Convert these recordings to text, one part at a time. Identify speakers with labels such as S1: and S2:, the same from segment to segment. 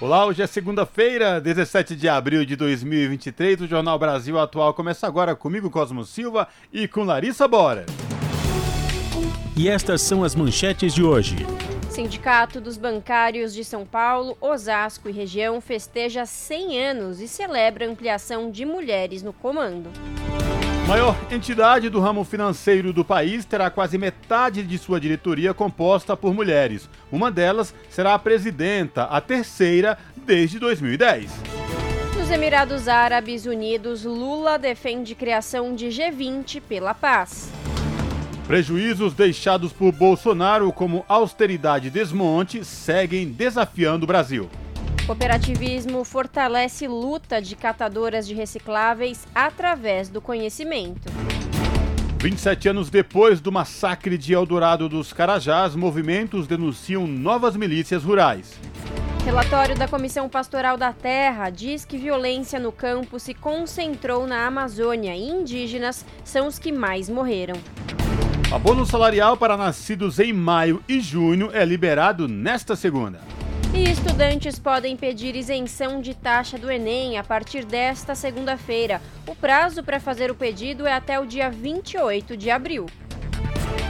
S1: Olá, hoje é segunda-feira, 17 de abril de 2023. O Jornal Brasil Atual começa agora comigo, Cosmo Silva, e com Larissa Bora.
S2: E estas são as manchetes de hoje.
S3: Sindicato dos Bancários de São Paulo, Osasco e região festeja 100 anos e celebra ampliação de mulheres no comando.
S1: Maior entidade do ramo financeiro do país terá quase metade de sua diretoria composta por mulheres. Uma delas será a presidenta, a terceira desde 2010.
S3: Nos Emirados Árabes Unidos, Lula defende criação de G20 pela paz.
S1: Prejuízos deixados por Bolsonaro, como austeridade e desmonte, seguem desafiando o Brasil.
S3: Cooperativismo fortalece luta de catadoras de recicláveis através do conhecimento.
S1: 27 anos depois do massacre de Eldorado dos Carajás, movimentos denunciam novas milícias rurais.
S3: Relatório da Comissão Pastoral da Terra diz que violência no campo se concentrou na Amazônia e indígenas são os que mais morreram.
S1: Abono salarial para nascidos em maio e junho é liberado nesta segunda.
S3: E estudantes podem pedir isenção de taxa do Enem a partir desta segunda-feira. O prazo para fazer o pedido é até o dia 28 de abril.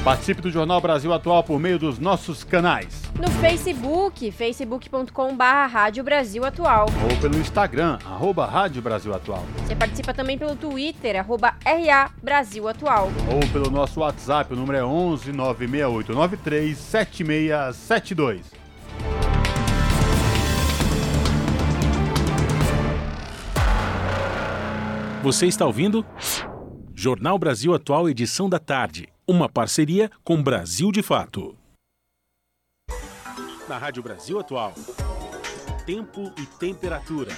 S1: Participe do Jornal Brasil Atual por meio dos nossos canais.
S3: No Facebook, facebook.com.br Rádio Brasil Atual.
S1: Ou pelo Instagram, arroba Rádio Brasil Atual.
S3: Você participa também pelo Twitter, arroba RA Brasil Atual.
S1: Ou pelo nosso WhatsApp, o número é 11 96893 7672.
S2: Você está ouvindo? Jornal Brasil Atual, edição da tarde. Uma parceria com Brasil de Fato. Na Rádio Brasil Atual. Tempo e temperatura.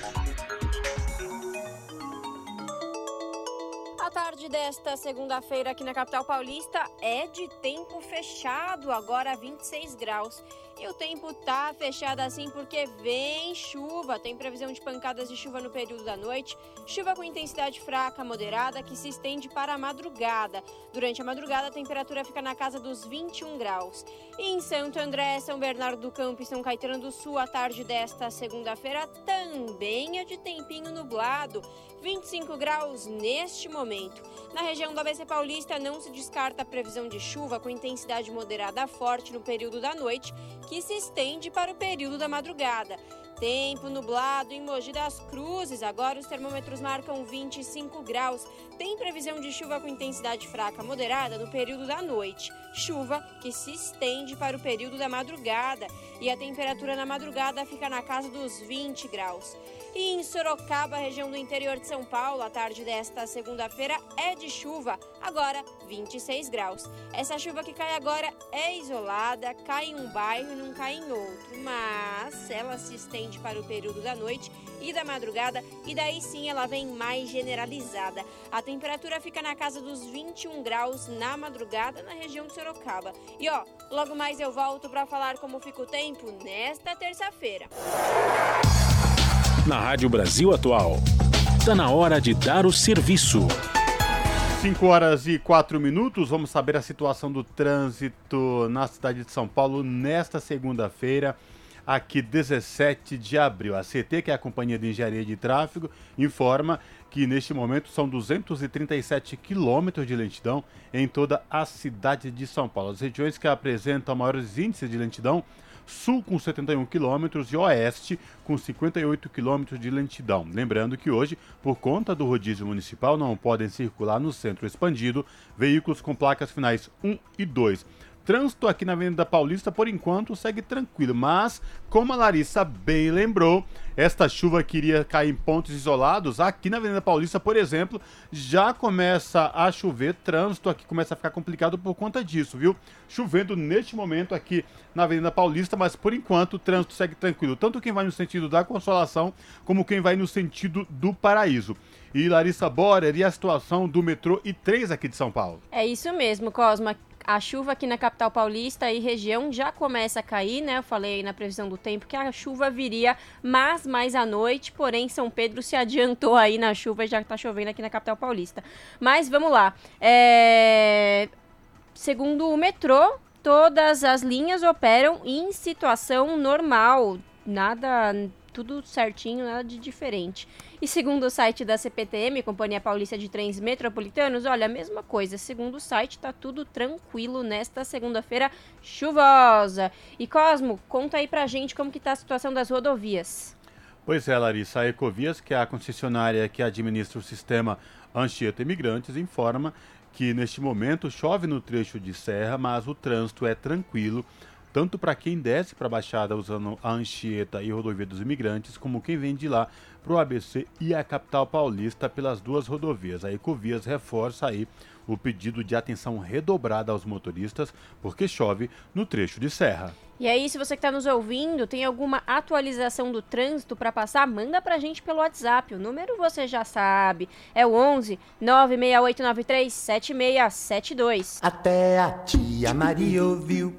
S3: A tarde desta segunda-feira aqui na capital paulista é de tempo fechado, agora 26 graus. E o tempo tá fechado assim porque vem chuva. Tem previsão de pancadas de chuva no período da noite. Chuva com intensidade fraca, moderada, que se estende para a madrugada. Durante a madrugada, a temperatura fica na casa dos 21 graus. E em Santo André, São Bernardo do Campo e São Caetano do Sul, a tarde desta segunda-feira também é de tempinho nublado. 25 graus neste momento. Na região do ABC Paulista não se descarta a previsão de chuva com intensidade moderada forte no período da noite, que se estende para o período da madrugada. Tempo nublado em Mogi das Cruzes. Agora os termômetros marcam 25 graus. Tem previsão de chuva com intensidade fraca moderada no período da noite. Chuva que se estende para o período da madrugada. E a temperatura na madrugada fica na casa dos 20 graus. E em Sorocaba, região do interior de São Paulo, a tarde desta segunda-feira é de chuva, agora 26 graus. Essa chuva que cai agora é isolada, cai em um bairro e não cai em outro, mas ela se estende para o período da noite e da madrugada e daí sim ela vem mais generalizada. A temperatura fica na casa dos 21 graus na madrugada na região de Sorocaba. E ó, logo mais eu volto para falar como fica o tempo nesta terça-feira.
S2: Na Rádio Brasil Atual. Está na hora de dar o serviço.
S1: 5 horas e 4 minutos, vamos saber a situação do trânsito na cidade de São Paulo nesta segunda-feira, aqui 17 de abril. A CT, que é a Companhia de Engenharia de Tráfego, informa que neste momento são 237 quilômetros de lentidão em toda a cidade de São Paulo. As regiões que apresentam maiores índices de lentidão sul com 71 quilômetros e oeste com 58 quilômetros de lentidão. Lembrando que hoje, por conta do rodízio municipal, não podem circular no centro expandido veículos com placas finais 1 e 2. Trânsito aqui na Avenida Paulista, por enquanto, segue tranquilo, mas, como a Larissa bem lembrou, esta chuva que iria cair em pontos isolados, aqui na Avenida Paulista, por exemplo, já começa a chover, trânsito aqui começa a ficar complicado por conta disso, viu? Chovendo neste momento aqui na Avenida Paulista, mas por enquanto o trânsito segue tranquilo, tanto quem vai no sentido da Consolação, como quem vai no sentido do Paraíso. E Larissa Borer, e a situação do metrô e trens aqui de São Paulo?
S3: É isso mesmo, Cosma a chuva aqui na capital paulista e região já começa a cair, né? Eu falei aí na previsão do tempo que a chuva viria, mas mais à noite, porém São Pedro se adiantou aí na chuva e já está chovendo aqui na capital paulista. Mas vamos lá. É... Segundo o metrô, todas as linhas operam em situação normal. Nada tudo certinho, nada de diferente. E segundo o site da CPTM, Companhia Paulista de Trens Metropolitanos, olha, a mesma coisa. Segundo o site, tá tudo tranquilo nesta segunda-feira chuvosa. E Cosmo, conta aí pra gente como que tá a situação das rodovias.
S1: Pois é, Larissa, a Ecovias, que é a concessionária que administra o sistema Anchieta Imigrantes, informa que neste momento chove no trecho de serra, mas o trânsito é tranquilo tanto para quem desce para a Baixada usando a Anchieta e Rodovia dos Imigrantes, como quem vem de lá para o ABC e a capital paulista pelas duas rodovias. A Ecovias reforça aí o pedido de atenção redobrada aos motoristas, porque chove no trecho de serra.
S3: E aí, se você que está nos ouvindo, tem alguma atualização do trânsito para passar, manda para a gente pelo WhatsApp. O número você já sabe, é o 11 96893 7672.
S4: Até a tia Maria ouviu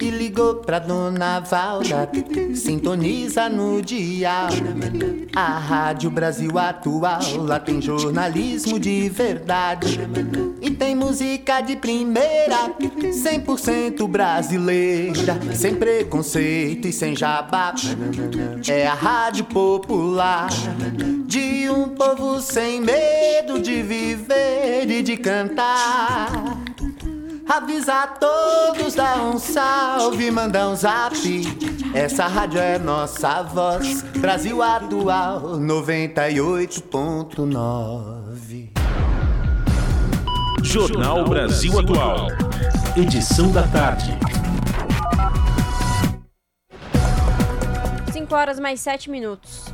S4: e ligou pra dona Valda. Sintoniza no dia. A Rádio Brasil Atual, lá tem jornalismo de verdade. E tem música de primeira, 100% brasileira sem preconceito e sem jabá. É a rádio popular de um povo sem medo de viver e de cantar. Avisa a todos, dá um salve, manda um zap. Essa rádio é nossa voz. Brasil Atual 98.9.
S2: Jornal Brasil Atual. Edição da tarde.
S3: 5 horas mais 7 minutos.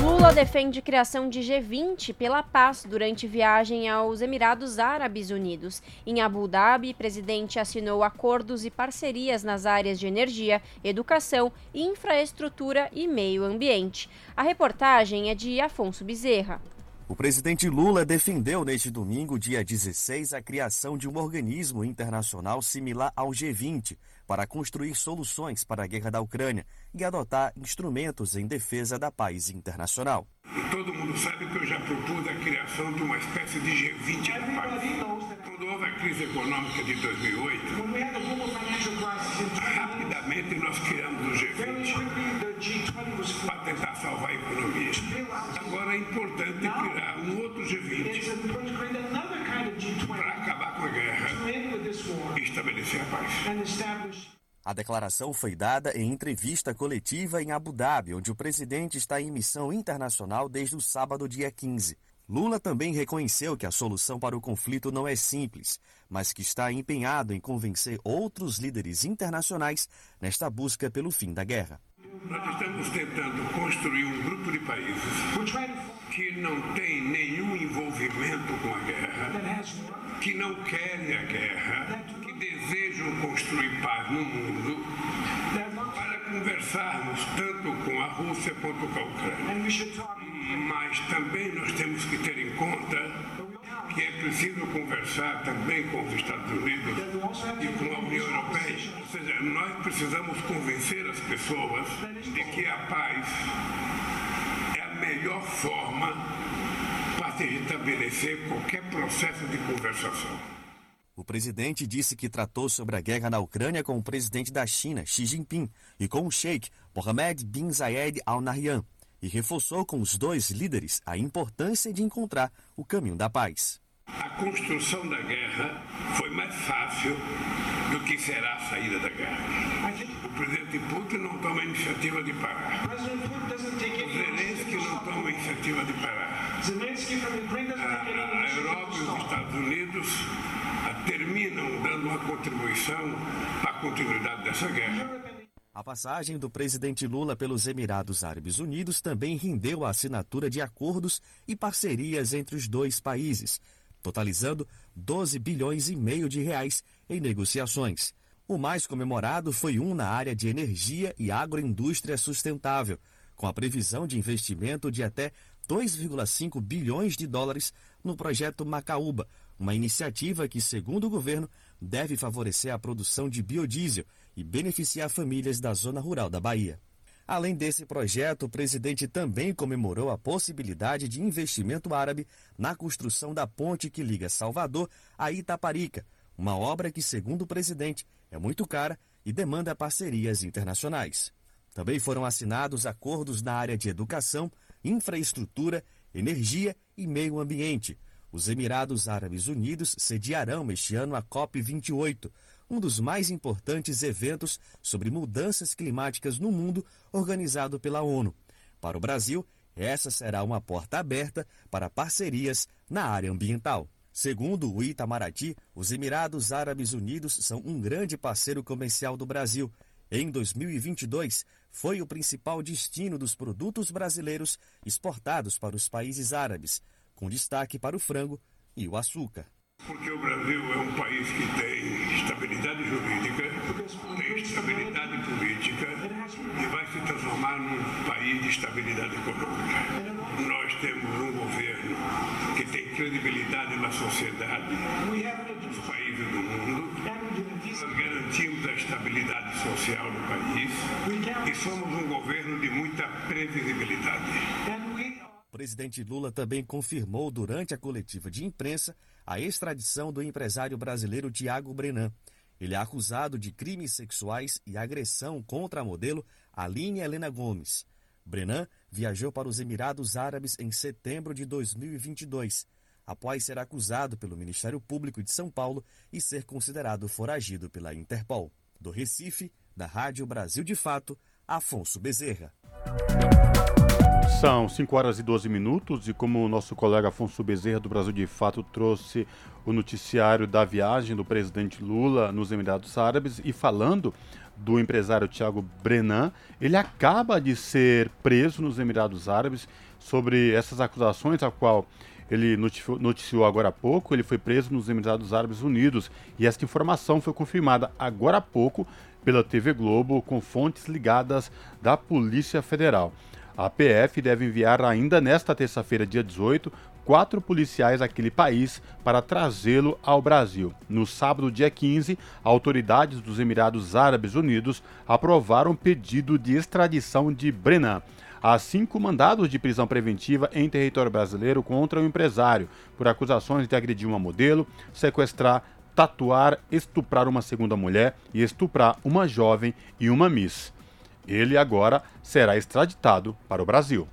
S3: Lula defende criação de G20 pela paz durante viagem aos Emirados Árabes Unidos. Em Abu Dhabi, presidente assinou acordos e parcerias nas áreas de energia, educação, infraestrutura e meio ambiente. A reportagem é de Afonso Bezerra.
S5: O presidente Lula defendeu neste domingo, dia 16, a criação de um organismo internacional similar ao G20 para construir soluções para a guerra da Ucrânia e adotar instrumentos em defesa da paz internacional.
S6: Todo mundo sabe que eu já propus a criação de uma espécie de G20 da paz. Quando houve a crise econômica de 2008, rapidamente nós criamos o G20 para tentar salvar a economia. Agora é importante criar um outro G20 para acabar com a guerra estabelecer a paz.
S5: A declaração foi dada em entrevista coletiva em Abu Dhabi, onde o presidente está em missão internacional desde o sábado, dia 15. Lula também reconheceu que a solução para o conflito não é simples, mas que está empenhado em convencer outros líderes internacionais nesta busca pelo fim da guerra.
S6: Nós estamos tentando construir um grupo de países que não tem nenhum envolvimento com a guerra, que não querem a guerra, que desejam construir paz no mundo, para conversarmos tanto com a Rússia quanto com a Ucrânia. Mas também nós temos que ter em conta que é preciso conversar também com os Estados Unidos e com a União Europeia. Ou seja, nós precisamos convencer as pessoas de que a paz melhor forma para se estabelecer qualquer processo de conversação.
S5: O presidente disse que tratou sobre a guerra na Ucrânia com o presidente da China, Xi Jinping, e com o sheik Mohammed bin Zayed Al Nahyan, e reforçou com os dois líderes a importância de encontrar o caminho da paz.
S6: A construção da guerra foi mais fácil do que será a saída da guerra. O presidente Putin não toma a iniciativa de parar. Iniciativa de parar. A, a Europa e os Estados Unidos terminam dando uma contribuição para a continuidade dessa guerra.
S5: A passagem do presidente Lula pelos Emirados Árabes Unidos também rendeu a assinatura de acordos e parcerias entre os dois países, totalizando 12 bilhões e meio de reais em negociações. O mais comemorado foi um na área de energia e agroindústria sustentável, com a previsão de investimento de até 2,5 bilhões de dólares no projeto Macaúba, uma iniciativa que, segundo o governo, deve favorecer a produção de biodiesel e beneficiar famílias da zona rural da Bahia. Além desse projeto, o presidente também comemorou a possibilidade de investimento árabe na construção da ponte que liga Salvador a Itaparica, uma obra que, segundo o presidente, é muito cara e demanda parcerias internacionais. Também foram assinados acordos na área de educação, infraestrutura, energia e meio ambiente. Os Emirados Árabes Unidos sediarão este ano a COP28, um dos mais importantes eventos sobre mudanças climáticas no mundo organizado pela ONU. Para o Brasil, essa será uma porta aberta para parcerias na área ambiental. Segundo o Itamaraty, os Emirados Árabes Unidos são um grande parceiro comercial do Brasil. Em 2022, foi o principal destino dos produtos brasileiros exportados para os países árabes, com destaque para o frango e o açúcar.
S6: Porque o Brasil é um país que tem estabilidade jurídica, tem estabilidade política e vai se transformar num país de estabilidade econômica. Nós temos um governo que tem credibilidade na sociedade, nos países do mundo. Nós garantimos a estabilidade social do país e somos um governo de muita previsibilidade.
S5: O presidente Lula também confirmou durante a coletiva de imprensa a extradição do empresário brasileiro Tiago Brenan. Ele é acusado de crimes sexuais e agressão contra a modelo Aline Helena Gomes. Brenan viajou para os Emirados Árabes em setembro de 2022, após ser acusado pelo Ministério Público de São Paulo e ser considerado foragido pela Interpol. Do Recife, da Rádio Brasil de Fato, Afonso Bezerra.
S1: São 5 horas e 12 minutos e como o nosso colega Afonso Bezerra do Brasil de Fato trouxe o noticiário da viagem do presidente Lula nos Emirados Árabes e falando do empresário Tiago Brenan, ele acaba de ser preso nos Emirados Árabes sobre essas acusações, a qual ele noticiou, noticiou agora há pouco, ele foi preso nos Emirados Árabes Unidos e esta informação foi confirmada agora há pouco pela TV Globo com fontes ligadas da Polícia Federal. A PF deve enviar ainda nesta terça-feira, dia 18, quatro policiais daquele país para trazê-lo ao Brasil. No sábado, dia 15, autoridades dos Emirados Árabes Unidos aprovaram pedido de extradição de Brenan. Há cinco mandados de prisão preventiva em território brasileiro contra o empresário por acusações de agredir uma modelo, sequestrar, tatuar, estuprar uma segunda mulher e estuprar uma jovem e uma miss. Ele agora será extraditado para o Brasil.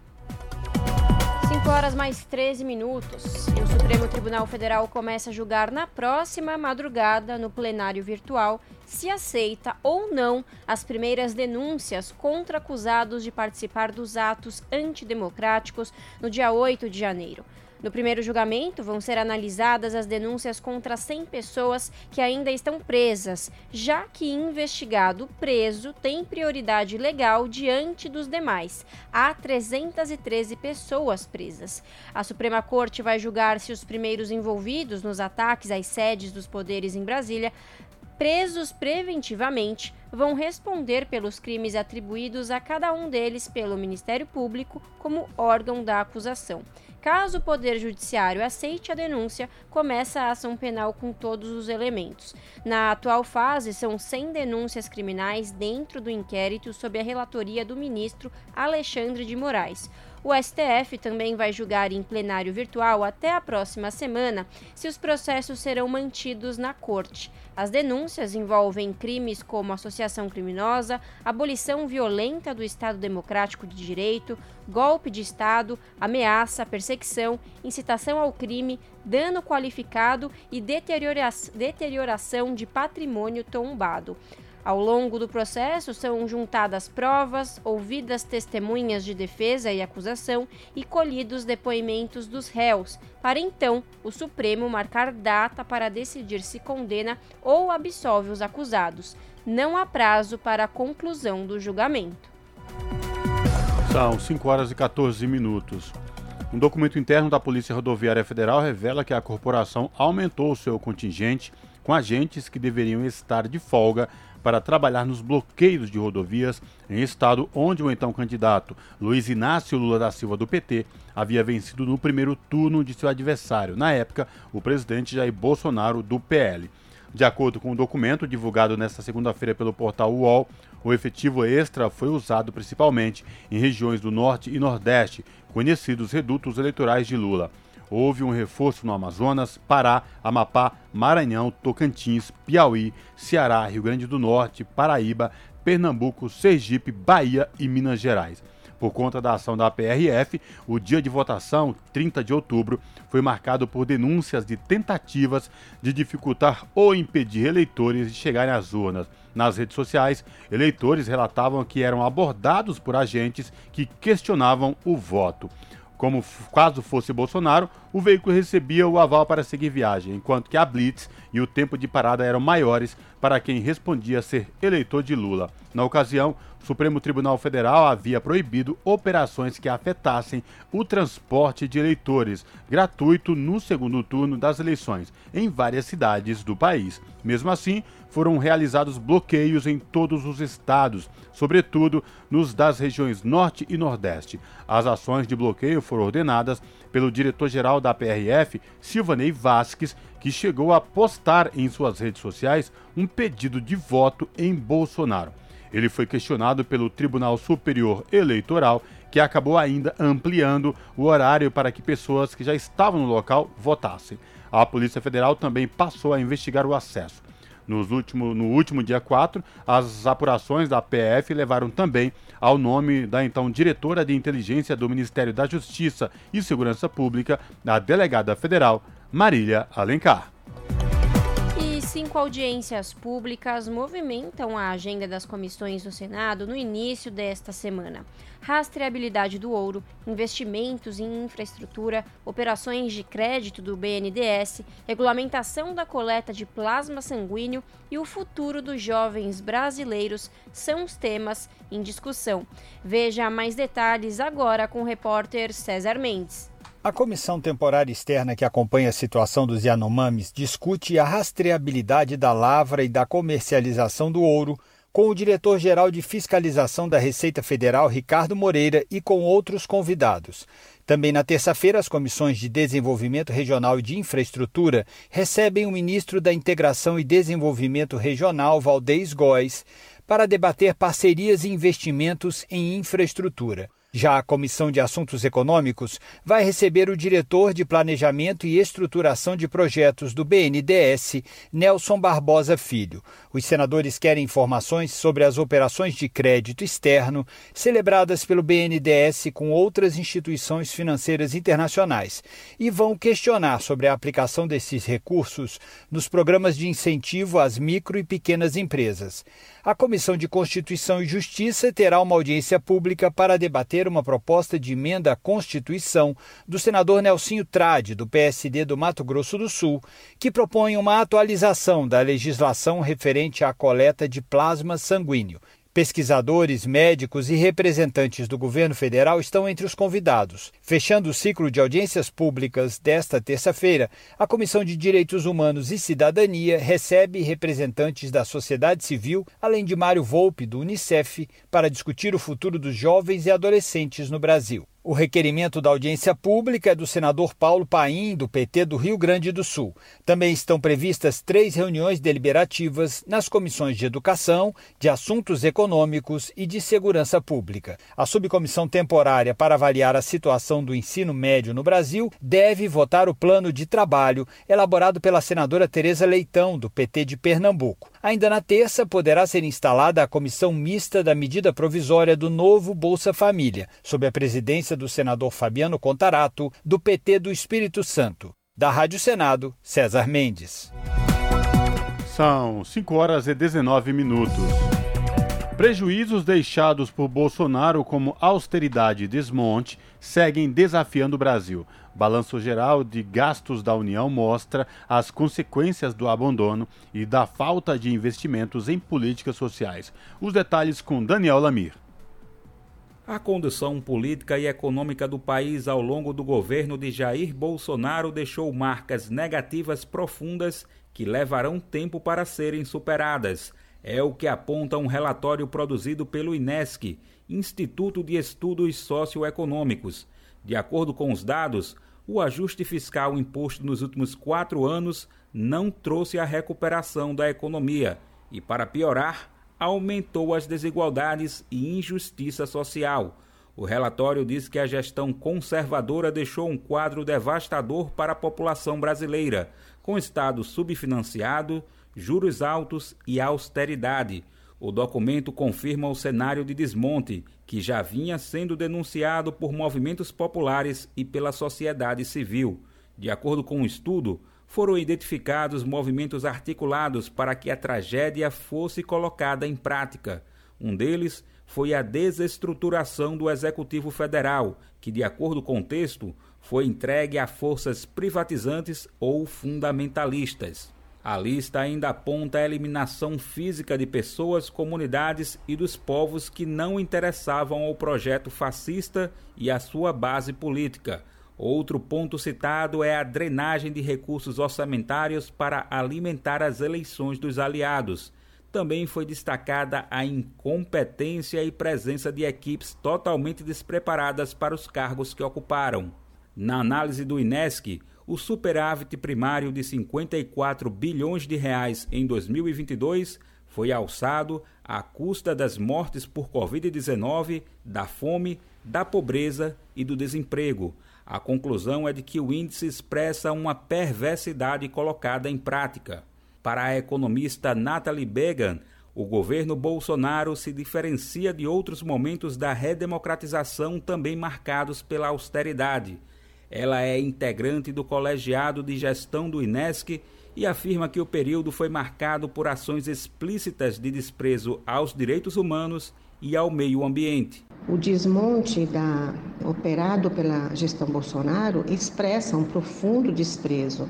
S3: 5 horas mais 13 minutos. E o Supremo Tribunal Federal começa a julgar na próxima madrugada, no plenário virtual, se aceita ou não as primeiras denúncias contra acusados de participar dos atos antidemocráticos no dia 8 de janeiro. No primeiro julgamento, vão ser analisadas as denúncias contra 100 pessoas que ainda estão presas, já que investigado preso tem prioridade legal diante dos demais. Há 313 pessoas presas. A Suprema Corte vai julgar se os primeiros envolvidos nos ataques às sedes dos poderes em Brasília presos preventivamente vão responder pelos crimes atribuídos a cada um deles pelo Ministério Público como órgão da acusação. Caso o Poder Judiciário aceite a denúncia, começa a ação penal com todos os elementos. Na atual fase, são 100 denúncias criminais dentro do inquérito sob a relatoria do ministro Alexandre de Moraes. O STF também vai julgar em plenário virtual até a próxima semana se os processos serão mantidos na corte. As denúncias envolvem crimes como associação criminosa, abolição violenta do Estado Democrático de Direito, golpe de Estado, ameaça, perseguição, incitação ao crime, dano qualificado e deteriora deterioração de patrimônio tombado. Ao longo do processo, são juntadas provas, ouvidas testemunhas de defesa e acusação e colhidos depoimentos dos réus, para então o Supremo marcar data para decidir se condena ou absolve os acusados. Não há prazo para a conclusão do julgamento.
S1: São 5 horas e 14 minutos. Um documento interno da Polícia Rodoviária Federal revela que a corporação aumentou seu contingente com agentes que deveriam estar de folga para trabalhar nos bloqueios de rodovias em estado onde o então candidato Luiz Inácio Lula da Silva do PT havia vencido no primeiro turno de seu adversário, na época, o presidente Jair Bolsonaro do PL. De acordo com o um documento divulgado nesta segunda-feira pelo portal UOL, o efetivo extra foi usado principalmente em regiões do Norte e Nordeste, conhecidos redutos eleitorais de Lula houve um reforço no Amazonas, Pará, Amapá, Maranhão, Tocantins, Piauí, Ceará, Rio Grande do Norte, Paraíba, Pernambuco, Sergipe, Bahia e Minas Gerais. Por conta da ação da PRF, o dia de votação, 30 de outubro, foi marcado por denúncias de tentativas de dificultar ou impedir eleitores de chegarem às urnas. Nas redes sociais, eleitores relatavam que eram abordados por agentes que questionavam o voto. Como caso fosse Bolsonaro, o veículo recebia o aval para seguir viagem, enquanto que a blitz e o tempo de parada eram maiores para quem respondia ser eleitor de Lula. Na ocasião, o Supremo Tribunal Federal havia proibido operações que afetassem o transporte de eleitores, gratuito no segundo turno das eleições, em várias cidades do país. Mesmo assim, foram realizados bloqueios em todos os estados, sobretudo nos das regiões Norte e Nordeste. As ações de bloqueio foram ordenadas pelo diretor-geral da PRF, Silvanei Vasques, que chegou a postar em suas redes sociais um pedido de voto em Bolsonaro. Ele foi questionado pelo Tribunal Superior Eleitoral, que acabou ainda ampliando o horário para que pessoas que já estavam no local votassem. A Polícia Federal também passou a investigar o acesso. Nos último, no último dia 4, as apurações da PF levaram também ao nome da então diretora de inteligência do Ministério da Justiça e Segurança Pública, a delegada federal Marília Alencar
S3: cinco audiências públicas movimentam a agenda das comissões do Senado no início desta semana. Rastreabilidade do ouro, investimentos em infraestrutura, operações de crédito do BNDES, regulamentação da coleta de plasma sanguíneo e o futuro dos jovens brasileiros são os temas em discussão. Veja mais detalhes agora com o repórter César Mendes.
S7: A comissão temporária externa que acompanha a situação dos Yanomamis discute a rastreabilidade da lavra e da comercialização do ouro com o diretor-geral de fiscalização da Receita Federal, Ricardo Moreira, e com outros convidados. Também na terça-feira, as comissões de Desenvolvimento Regional e de Infraestrutura recebem o ministro da Integração e Desenvolvimento Regional, Valdez Góes, para debater parcerias e investimentos em infraestrutura. Já a Comissão de Assuntos Econômicos vai receber o diretor de Planejamento e Estruturação de Projetos do BNDES, Nelson Barbosa Filho. Os senadores querem informações sobre as operações de crédito externo celebradas pelo BNDES com outras instituições financeiras internacionais e vão questionar sobre a aplicação desses recursos nos programas de incentivo às micro e pequenas empresas. A Comissão de Constituição e Justiça terá uma audiência pública para debater uma proposta de emenda à Constituição do senador Nelsinho Trade, do PSD do Mato Grosso do Sul, que propõe uma atualização da legislação referente à coleta de plasma sanguíneo. Pesquisadores, médicos e representantes do governo federal estão entre os convidados. Fechando o ciclo de audiências públicas desta terça-feira, a Comissão de Direitos Humanos e Cidadania recebe representantes da sociedade civil, além de Mário Volpe, do Unicef, para discutir o futuro dos jovens e adolescentes no Brasil. O requerimento da audiência pública é do senador Paulo Paim, do PT do Rio Grande do Sul. Também estão previstas três reuniões deliberativas nas comissões de Educação, de Assuntos Econômicos e de Segurança Pública. A subcomissão temporária para avaliar a situação do ensino médio no Brasil deve votar o plano de trabalho elaborado pela senadora Tereza Leitão, do PT de Pernambuco. Ainda na terça, poderá ser instalada a comissão mista da medida provisória do novo Bolsa Família, sob a presidência do senador Fabiano Contarato, do PT do Espírito Santo. Da Rádio Senado, César Mendes.
S1: São 5 horas e 19 minutos. Prejuízos deixados por Bolsonaro como austeridade e desmonte seguem desafiando o Brasil. Balanço geral de gastos da União mostra as consequências do abandono e da falta de investimentos em políticas sociais. Os detalhes com Daniel Lamir.
S8: A condução política e econômica do país ao longo do governo de Jair Bolsonaro deixou marcas negativas profundas que levarão tempo para serem superadas. É o que aponta um relatório produzido pelo INESC, Instituto de Estudos Socioeconômicos. De acordo com os dados, o ajuste fiscal imposto nos últimos quatro anos não trouxe a recuperação da economia e, para piorar, aumentou as desigualdades e injustiça social. O relatório diz que a gestão conservadora deixou um quadro devastador para a população brasileira, com Estado subfinanciado, juros altos e austeridade. O documento confirma o cenário de desmonte, que já vinha sendo denunciado por movimentos populares e pela sociedade civil. De acordo com o um estudo, foram identificados movimentos articulados para que a tragédia fosse colocada em prática. Um deles foi a desestruturação do Executivo Federal, que, de acordo com o texto, foi entregue a forças privatizantes ou fundamentalistas. A lista ainda aponta a eliminação física de pessoas, comunidades e dos povos que não interessavam ao projeto fascista e à sua base política. Outro ponto citado é a drenagem de recursos orçamentários para alimentar as eleições dos aliados. Também foi destacada a incompetência e presença de equipes totalmente despreparadas para os cargos que ocuparam. Na análise do INESC, o superávit primário de 54 bilhões de reais em 2022 foi alçado à custa das mortes por Covid-19, da fome, da pobreza e do desemprego. A conclusão é de que o índice expressa uma perversidade colocada em prática. Para a economista Natalie Began, o governo Bolsonaro se diferencia de outros momentos da redemocratização também marcados pela austeridade ela é integrante do colegiado de gestão do INESC e afirma que o período foi marcado por ações explícitas de desprezo aos direitos humanos e ao meio ambiente.
S9: O desmonte da, operado pela gestão Bolsonaro expressa um profundo desprezo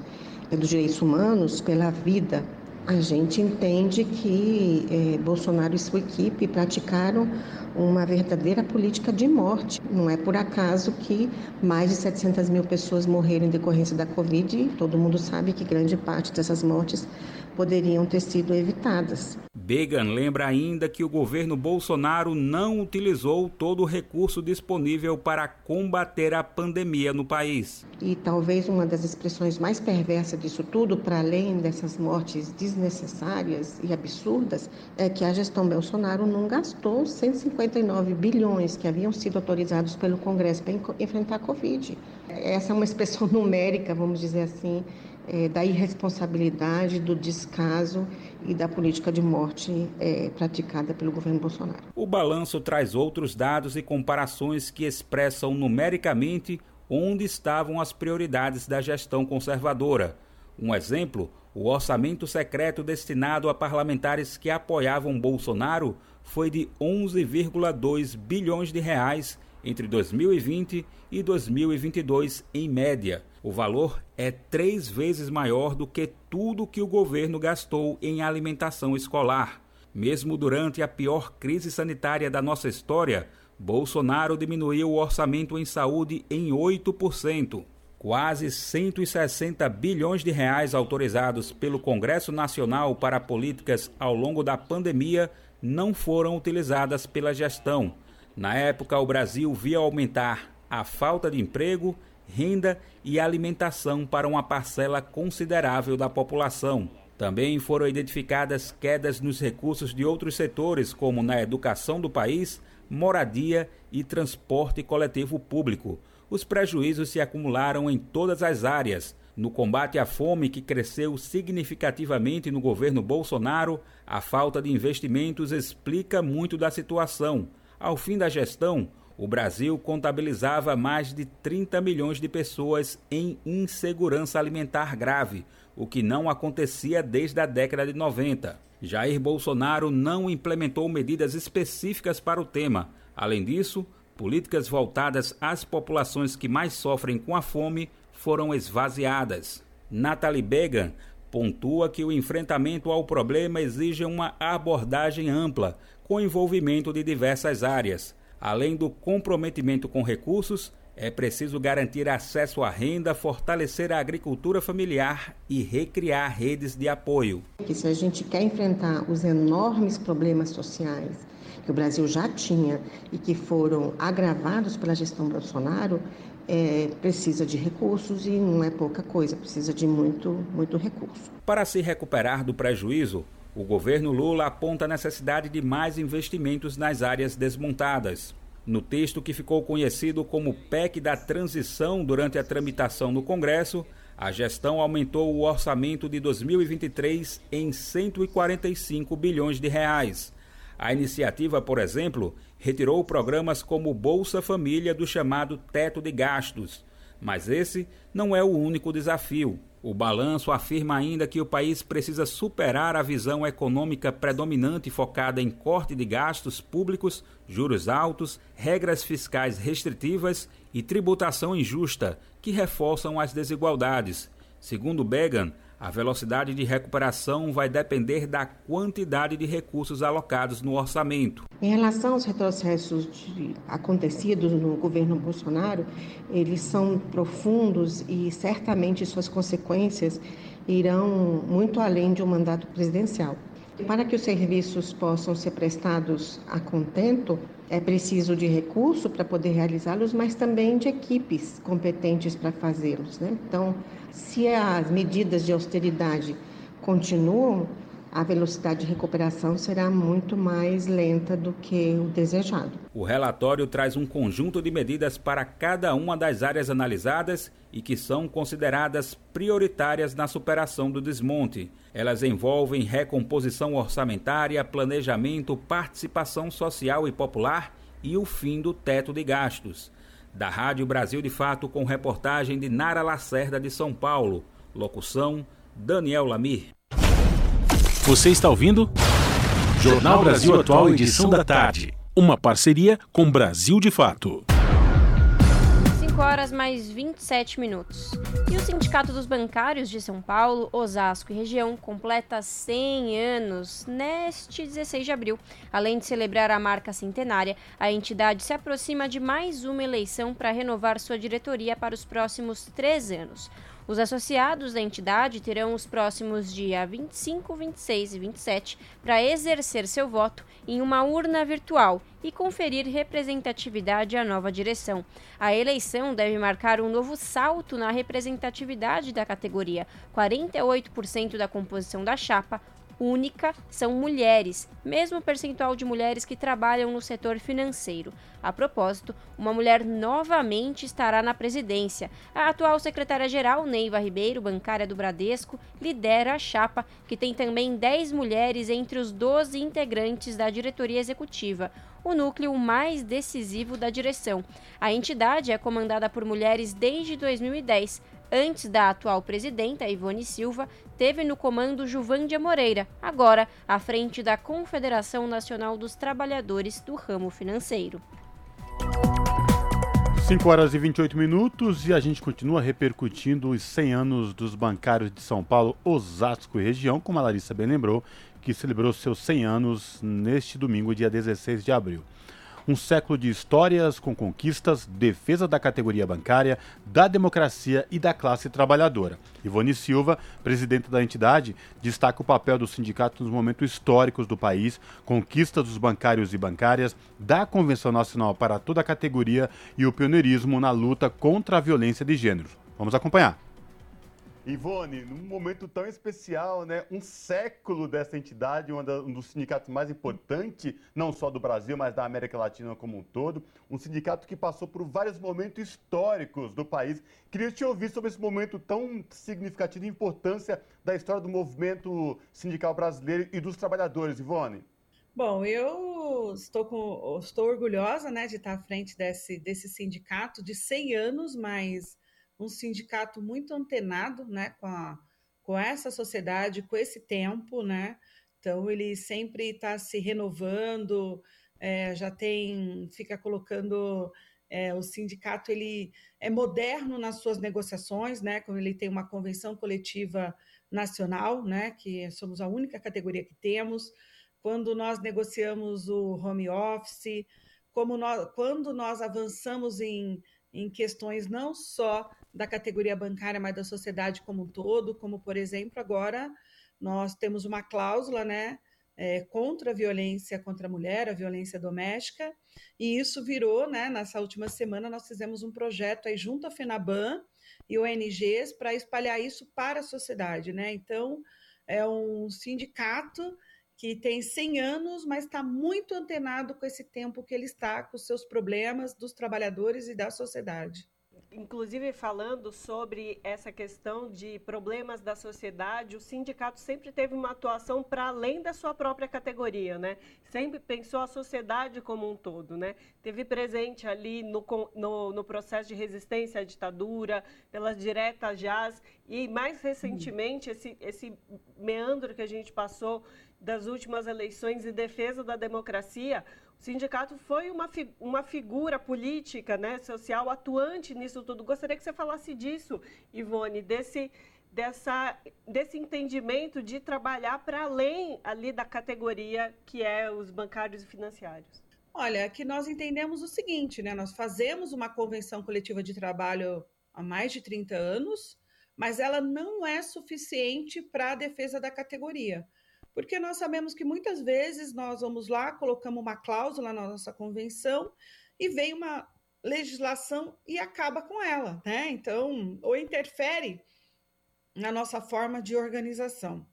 S9: dos direitos humanos pela vida. A gente entende que eh, Bolsonaro e sua equipe praticaram uma verdadeira política de morte. Não é por acaso que mais de 700 mil pessoas morreram em decorrência da Covid e todo mundo sabe que grande parte dessas mortes poderiam ter sido evitadas.
S8: Began lembra ainda que o governo Bolsonaro não utilizou todo o recurso disponível para combater a pandemia no país.
S9: E talvez uma das expressões mais perversas disso tudo, para além dessas mortes desnecessárias e absurdas, é que a gestão Bolsonaro não gastou 159 bilhões que haviam sido autorizados pelo Congresso para enfrentar a Covid. Essa é uma expressão numérica, vamos dizer assim, é, da irresponsabilidade, do descaso e da política de morte é, praticada pelo governo Bolsonaro.
S8: O balanço traz outros dados e comparações que expressam numericamente onde estavam as prioridades da gestão conservadora. Um exemplo, o orçamento secreto destinado a parlamentares que apoiavam Bolsonaro foi de 11,2 bilhões de reais entre 2020 e 2022 em média. O valor é três vezes maior do que tudo que o governo gastou em alimentação escolar. Mesmo durante a pior crise sanitária da nossa história, Bolsonaro diminuiu o orçamento em saúde em 8%. Quase 160 bilhões de reais autorizados pelo Congresso Nacional para políticas ao longo da pandemia não foram utilizadas pela gestão. Na época, o Brasil via aumentar a falta de emprego renda e alimentação para uma parcela considerável da população. Também foram identificadas quedas nos recursos de outros setores, como na educação do país, moradia e transporte coletivo público. Os prejuízos se acumularam em todas as áreas. No combate à fome, que cresceu significativamente no governo Bolsonaro, a falta de investimentos explica muito da situação. Ao fim da gestão, o Brasil contabilizava mais de 30 milhões de pessoas em insegurança alimentar grave, o que não acontecia desde a década de 90. Jair Bolsonaro não implementou medidas específicas para o tema. Além disso, políticas voltadas às populações que mais sofrem com a fome foram esvaziadas. Nathalie Began pontua que o enfrentamento ao problema exige uma abordagem ampla, com envolvimento de diversas áreas. Além do comprometimento com recursos, é preciso garantir acesso à renda, fortalecer a agricultura familiar e recriar redes de apoio.
S9: Que se a gente quer enfrentar os enormes problemas sociais que o Brasil já tinha e que foram agravados pela gestão Bolsonaro, é, precisa de recursos e não é pouca coisa, precisa de muito, muito recurso.
S8: Para se recuperar do prejuízo, o governo Lula aponta a necessidade de mais investimentos nas áreas desmontadas. No texto que ficou conhecido como PEC da Transição durante a tramitação no Congresso, a gestão aumentou o orçamento de 2023 em 145 bilhões de reais. A iniciativa, por exemplo, retirou programas como Bolsa Família do chamado teto de gastos. Mas esse não é o único desafio. O balanço afirma ainda que o país precisa superar a visão econômica predominante focada em corte de gastos públicos, juros altos, regras fiscais restritivas e tributação injusta, que reforçam as desigualdades. Segundo Began, a velocidade de recuperação vai depender da quantidade de recursos alocados no orçamento.
S9: Em relação aos retrocessos de, acontecidos no governo Bolsonaro, eles são profundos e certamente suas consequências irão muito além de um mandato presidencial. Para que os serviços possam ser prestados a contento, é preciso de recurso para poder realizá-los, mas também de equipes competentes para fazê-los. Né? Então, se as medidas de austeridade continuam, a velocidade de recuperação será muito mais lenta do que o desejado.
S8: O relatório traz um conjunto de medidas para cada uma das áreas analisadas e que são consideradas prioritárias na superação do desmonte. Elas envolvem recomposição orçamentária, planejamento, participação social e popular e o fim do teto de gastos. Da Rádio Brasil de Fato, com reportagem de Nara Lacerda de São Paulo. Locução: Daniel Lamir.
S2: Você está ouvindo? Jornal Brasil Atual, edição da tarde. Uma parceria com Brasil de Fato.
S3: 5 horas mais 27 minutos. E o Sindicato dos Bancários de São Paulo, Osasco e região completa 100 anos neste 16 de abril. Além de celebrar a marca centenária, a entidade se aproxima de mais uma eleição para renovar sua diretoria para os próximos três anos. Os associados da entidade terão os próximos dias 25, 26 e 27 para exercer seu voto em uma urna virtual e conferir representatividade à nova direção. A eleição deve marcar um novo salto na representatividade da categoria. 48% da composição da chapa única são mulheres, mesmo percentual de mulheres que trabalham no setor financeiro. A propósito, uma mulher novamente estará na presidência. A atual secretária-geral, Neiva Ribeiro, bancária do Bradesco, lidera a chapa, que tem também 10 mulheres entre os 12 integrantes da diretoria executiva o núcleo mais decisivo da direção. A entidade é comandada por mulheres desde 2010. Antes da atual presidenta, Ivone Silva, teve no comando Juvândia Moreira, agora à frente da Confederação Nacional dos Trabalhadores do Ramo Financeiro.
S1: 5 horas e 28 minutos e a gente continua repercutindo os 100 anos dos bancários de São Paulo, Osasco e região, como a Larissa bem lembrou, que celebrou seus 100 anos neste domingo, dia 16 de abril um século de histórias com conquistas, defesa da categoria bancária, da democracia e da classe trabalhadora. Ivone Silva, presidente da entidade, destaca o papel do sindicato nos momentos históricos do país, conquistas dos bancários e bancárias, da Convenção Nacional para toda a categoria e o pioneirismo na luta contra a violência de gênero. Vamos acompanhar. Ivone, num momento tão especial, né? Um século dessa entidade, um dos sindicatos mais importantes, não só do Brasil, mas da América Latina como um todo. Um sindicato que passou por vários momentos históricos do país. Queria te ouvir sobre esse momento tão significativo e importância da história do movimento sindical brasileiro e dos trabalhadores, Ivone.
S10: Bom, eu estou, com, estou orgulhosa né, de estar à frente desse, desse sindicato de 100 anos, mas um sindicato muito antenado né, com, a, com essa sociedade, com esse tempo, né? Então ele sempre está se renovando, é, já tem, fica colocando é, o sindicato ele é moderno nas suas negociações, né? Quando ele tem uma convenção coletiva nacional, né? Que somos a única categoria que temos quando nós negociamos o home office, como nós, quando nós avançamos em, em questões não só da categoria bancária, mas da sociedade como um todo, como, por exemplo, agora nós temos uma cláusula, né, é, contra a violência contra a mulher, a violência doméstica, e isso virou, né, nessa última semana nós fizemos um projeto aí junto à FENABAN e ONGs para espalhar isso para a sociedade, né, então é um sindicato que tem 100 anos, mas está muito antenado com esse tempo que ele está, com os seus problemas dos trabalhadores e da sociedade
S11: inclusive falando sobre essa questão de problemas da sociedade, o sindicato sempre teve uma atuação para além da sua própria categoria, né? Sempre pensou a sociedade como um todo, né? Teve presente ali no, no, no processo de resistência à ditadura, pelas diretas jazz e mais recentemente esse, esse meandro que a gente passou das últimas eleições em defesa da democracia, o sindicato foi uma, fi uma figura política, né, social atuante nisso tudo. Gostaria que você falasse disso, Ivone, desse, dessa, desse entendimento de trabalhar para além ali da categoria que é os bancários e financiários.
S10: Olha, que nós entendemos o seguinte, né? Nós fazemos uma convenção coletiva de trabalho há mais de 30 anos, mas ela não é suficiente para a defesa da categoria porque nós sabemos que muitas vezes nós vamos lá, colocamos uma cláusula na nossa convenção e vem uma legislação e acaba com ela, né? Então, ou interfere na nossa forma de organização.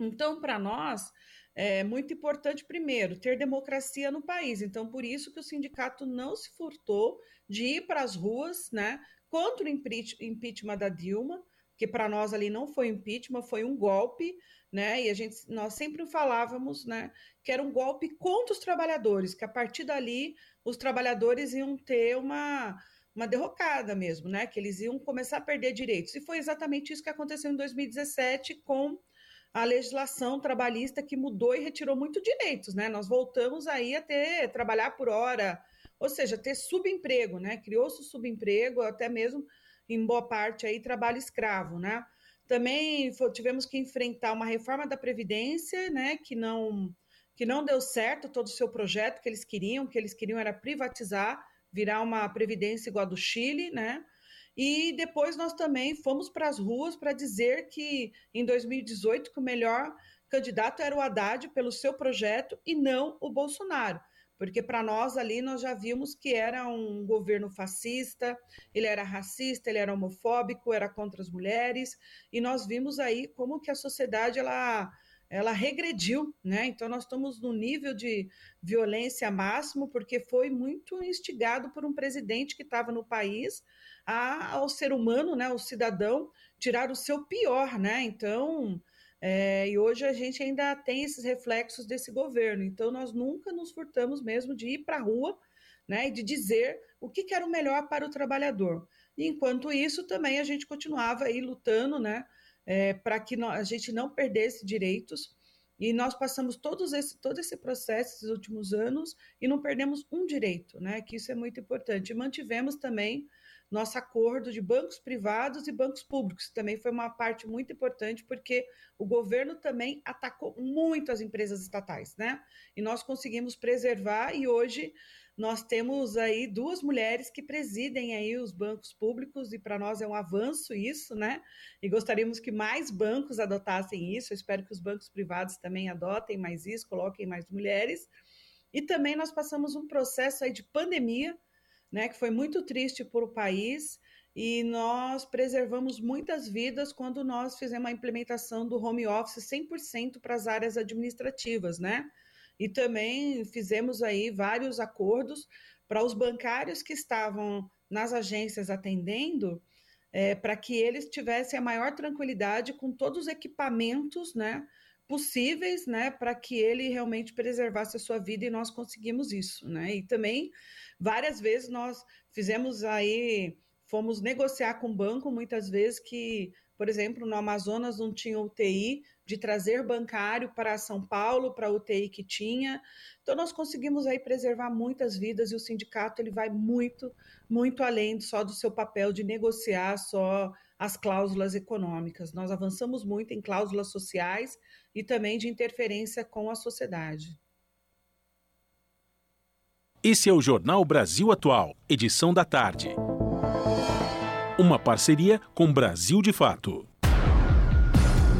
S10: Então, para nós, é muito importante, primeiro, ter democracia no país. Então, por isso que o sindicato não se furtou de ir para as ruas, né, contra o impeachment da Dilma, que para nós ali não foi impeachment, foi um golpe, né? E a gente, nós sempre falávamos, né, que era um golpe contra os trabalhadores, que a partir dali os trabalhadores iam ter uma uma derrocada mesmo, né? Que eles iam começar a perder direitos. E foi exatamente isso que aconteceu em 2017 com a legislação trabalhista que mudou e retirou muito direitos, né? Nós voltamos aí a ter trabalhar por hora, ou seja, ter subemprego, né? Criou-se o subemprego, até mesmo em boa parte aí trabalho escravo, né? Também tivemos que enfrentar uma reforma da previdência, né, que não que não deu certo todo o seu projeto que eles queriam, que eles queriam era privatizar, virar uma previdência igual a do Chile, né? E depois nós também fomos para as ruas para dizer que em 2018 que o melhor candidato era o Haddad pelo seu projeto e não o Bolsonaro porque para nós ali nós já vimos que era um governo fascista, ele era racista, ele era homofóbico, era contra as mulheres, e nós vimos aí como que a sociedade ela ela regrediu, né? Então nós estamos no nível de violência máximo porque foi muito instigado por um presidente que estava no país a, ao ser humano, né, o cidadão tirar o seu pior, né? Então é, e hoje a gente ainda tem esses reflexos desse governo. Então, nós nunca nos furtamos mesmo de ir para a rua né, e de dizer o que, que, era o melhor para o trabalhador. E, enquanto isso, também a gente continuava aí lutando né, é, para que a gente não perdesse direitos. E nós passamos todos esse, todo esse processo esses últimos anos e não perdemos um direito, né? Que isso é muito importante. E mantivemos também nosso acordo de bancos privados e bancos públicos. Também foi uma parte muito importante, porque o governo também atacou muito as empresas estatais, né? E nós conseguimos preservar e hoje nós temos aí duas mulheres que presidem aí os bancos públicos e para nós é um avanço isso, né? E gostaríamos que mais bancos adotassem isso. Eu espero que os bancos privados também adotem mais isso, coloquem mais mulheres. E também nós passamos um processo aí de pandemia, né, que foi muito triste para o país e nós preservamos muitas vidas quando nós fizemos a implementação do home office 100% para as áreas administrativas, né? E também fizemos aí vários acordos para os bancários que estavam nas agências atendendo, é, para que eles tivessem a maior tranquilidade com todos os equipamentos, né? Possíveis, né, para que ele realmente preservasse a sua vida e nós conseguimos isso, né? E também várias vezes nós fizemos aí, fomos negociar com o banco muitas vezes que, por exemplo, no Amazonas não tinha UTI, de trazer bancário para São Paulo, para UTI que tinha. Então nós conseguimos aí preservar muitas vidas e o sindicato ele vai muito, muito além só do seu papel de negociar só as cláusulas econômicas. Nós avançamos muito em cláusulas sociais e também de interferência com a sociedade.
S2: Esse é o Jornal Brasil Atual, edição da tarde. Uma parceria com Brasil de Fato.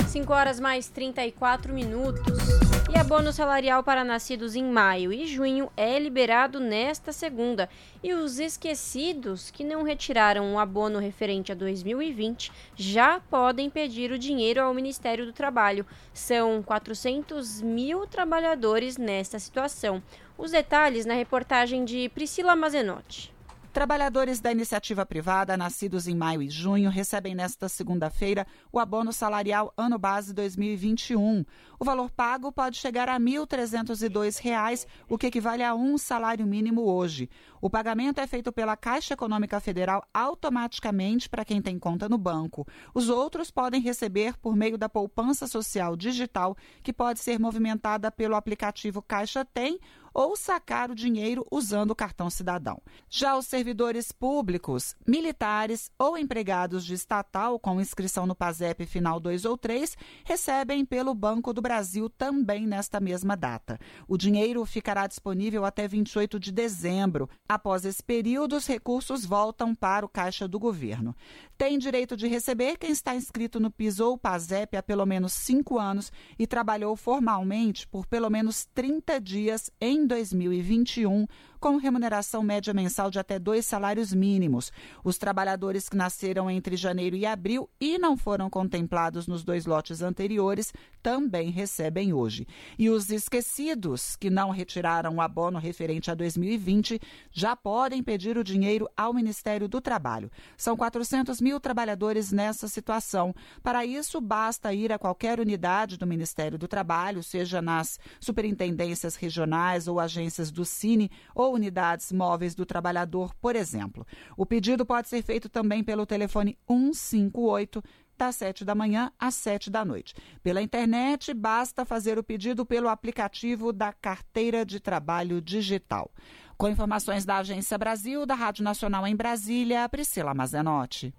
S3: 5 horas mais 34 minutos. E abono salarial para nascidos em maio e junho é liberado nesta segunda. E os esquecidos que não retiraram o abono referente a 2020 já podem pedir o dinheiro ao Ministério do Trabalho. São 400 mil trabalhadores nesta situação. Os detalhes na reportagem de Priscila Mazenotti.
S12: Trabalhadores da iniciativa privada, nascidos em maio e junho, recebem nesta segunda-feira o abono salarial ano base 2021. O valor pago pode chegar a R$ 1.302, o que equivale a um salário mínimo hoje. O pagamento é feito pela Caixa Econômica Federal automaticamente para quem tem conta no banco. Os outros podem receber por meio da poupança social digital, que pode ser movimentada pelo aplicativo Caixa Tem ou sacar o dinheiro usando o cartão cidadão. Já os servidores públicos, militares ou empregados de estatal com inscrição no PASEP final 2 ou 3 recebem pelo Banco do Brasil também nesta mesma data. O dinheiro ficará disponível até 28 de dezembro. Após esse período, os recursos voltam para o caixa do governo. Tem direito de receber quem está inscrito no PIS ou PASEP há pelo menos cinco anos e trabalhou formalmente por pelo menos 30 dias em 2021 com remuneração média mensal de até dois salários mínimos. Os trabalhadores que nasceram entre janeiro e abril e não foram contemplados nos dois lotes anteriores também recebem hoje. E os esquecidos que não retiraram o abono referente a 2020 já podem pedir o dinheiro ao Ministério do Trabalho. São 400 mil trabalhadores nessa situação. Para isso, basta ir a qualquer unidade do Ministério do Trabalho, seja nas superintendências regionais ou agências do Cine ou unidades móveis do trabalhador, por exemplo. O pedido pode ser feito também pelo telefone 158 das 7 da manhã às 7 da noite. Pela internet, basta fazer o pedido pelo aplicativo da Carteira de Trabalho Digital. Com informações da Agência Brasil, da Rádio Nacional em Brasília, Priscila Mazenotti.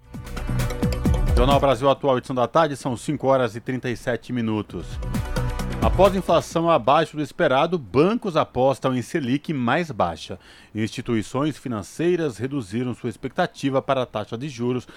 S1: Jornal Brasil Atual, edição da tarde, são 5 horas e 37 minutos. Após inflação abaixo do esperado, bancos apostam em Selic mais baixa. Instituições financeiras reduziram sua expectativa para a taxa de juros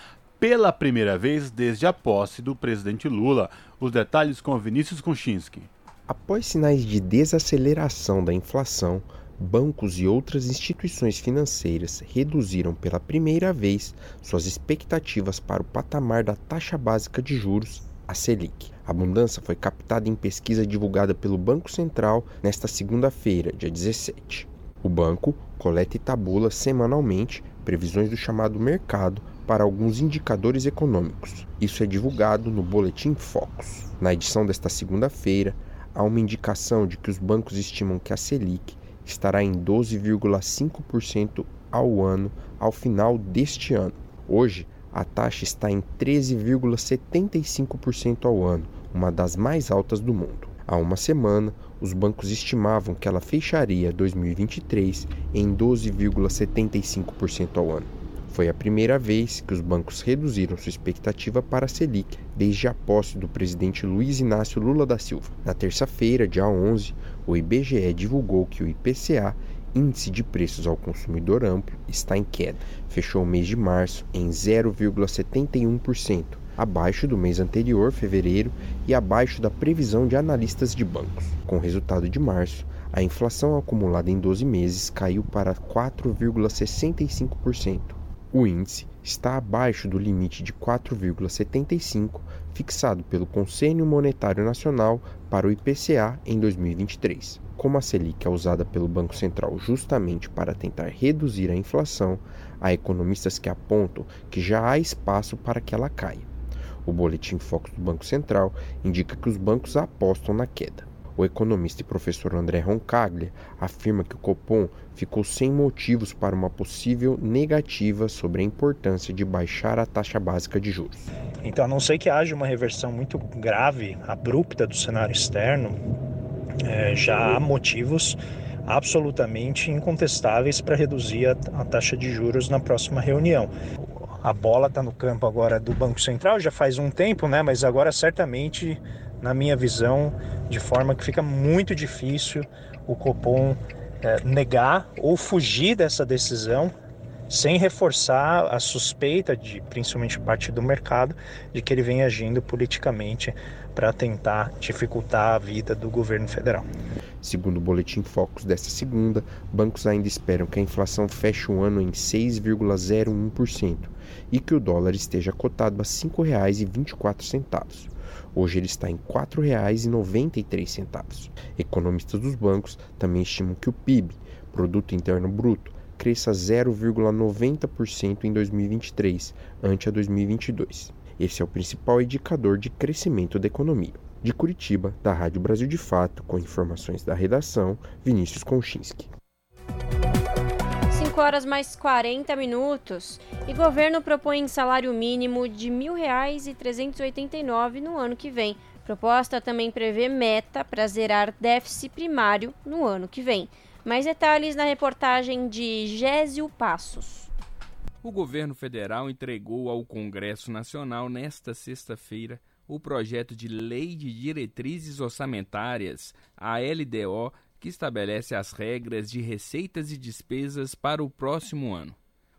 S1: pela primeira vez desde a posse do presidente Lula. Os detalhes com Vinícius Kunchinski.
S13: Após sinais de desaceleração da inflação, bancos e outras instituições financeiras reduziram pela primeira vez suas expectativas para o patamar da taxa básica de juros, a Selic. A mudança foi captada em pesquisa divulgada pelo Banco Central nesta segunda-feira, dia 17. O banco coleta e tabula semanalmente previsões do chamado mercado para alguns indicadores econômicos. Isso é divulgado no Boletim Focus. Na edição desta segunda-feira, há uma indicação de que os bancos estimam que a Selic estará em 12,5% ao ano ao final deste ano. Hoje, a taxa está em 13,75% ao ano, uma das mais altas do mundo. Há uma semana, os bancos estimavam que ela fecharia 2023 em 12,75% ao ano. Foi a primeira vez que os bancos reduziram sua expectativa para a Selic desde a posse do presidente Luiz Inácio Lula da Silva. Na terça-feira, dia 11, o IBGE divulgou que o IPCA índice de preços ao consumidor amplo está em queda. Fechou o mês de março em 0,71%, abaixo do mês anterior, fevereiro, e abaixo da previsão de analistas de bancos. Com o resultado de março, a inflação acumulada em 12 meses caiu para 4,65%. O índice está abaixo do limite de 4,75 fixado pelo Conselho Monetário Nacional para o IPCA em 2023. Como a Selic é usada pelo Banco Central justamente para tentar reduzir a inflação, há economistas que apontam que já há espaço para que ela caia. O boletim Focus do Banco Central indica que os bancos apostam na queda. O economista e professor André Roncaglia afirma que o Copom ficou sem motivos para uma possível negativa sobre a importância de baixar a taxa básica de juros.
S14: Então, a não ser que haja uma reversão muito grave, abrupta do cenário externo, é, já há motivos absolutamente incontestáveis para reduzir a, a taxa de juros na próxima reunião. A bola está no campo agora do Banco Central, já faz um tempo, né? Mas agora certamente, na minha visão, de forma que fica muito difícil o Copom é, negar ou fugir dessa decisão sem reforçar a suspeita de, principalmente parte do mercado, de que ele vem agindo politicamente para tentar dificultar a vida do governo federal.
S13: Segundo o boletim Focus desta segunda, bancos ainda esperam que a inflação feche o ano em 6,01% e que o dólar esteja cotado a R$ 5,24. Hoje ele está em R$ 4,93. Economistas dos bancos também estimam que o PIB, Produto Interno Bruto, cresça 0,90% em 2023, ante a 2022. Esse é o principal indicador de crescimento da economia. De Curitiba, da Rádio Brasil de Fato, com informações da redação, Vinícius Konchinski.
S3: 5 horas mais 40 minutos. E governo propõe salário mínimo de R$ 1.389 no ano que vem. Proposta também prevê meta para zerar déficit primário no ano que vem. Mais detalhes na reportagem de Gésio Passos.
S15: O governo federal entregou ao Congresso Nacional nesta sexta-feira o projeto de Lei de Diretrizes Orçamentárias, a LDO, que estabelece as regras de receitas e despesas para o próximo ano.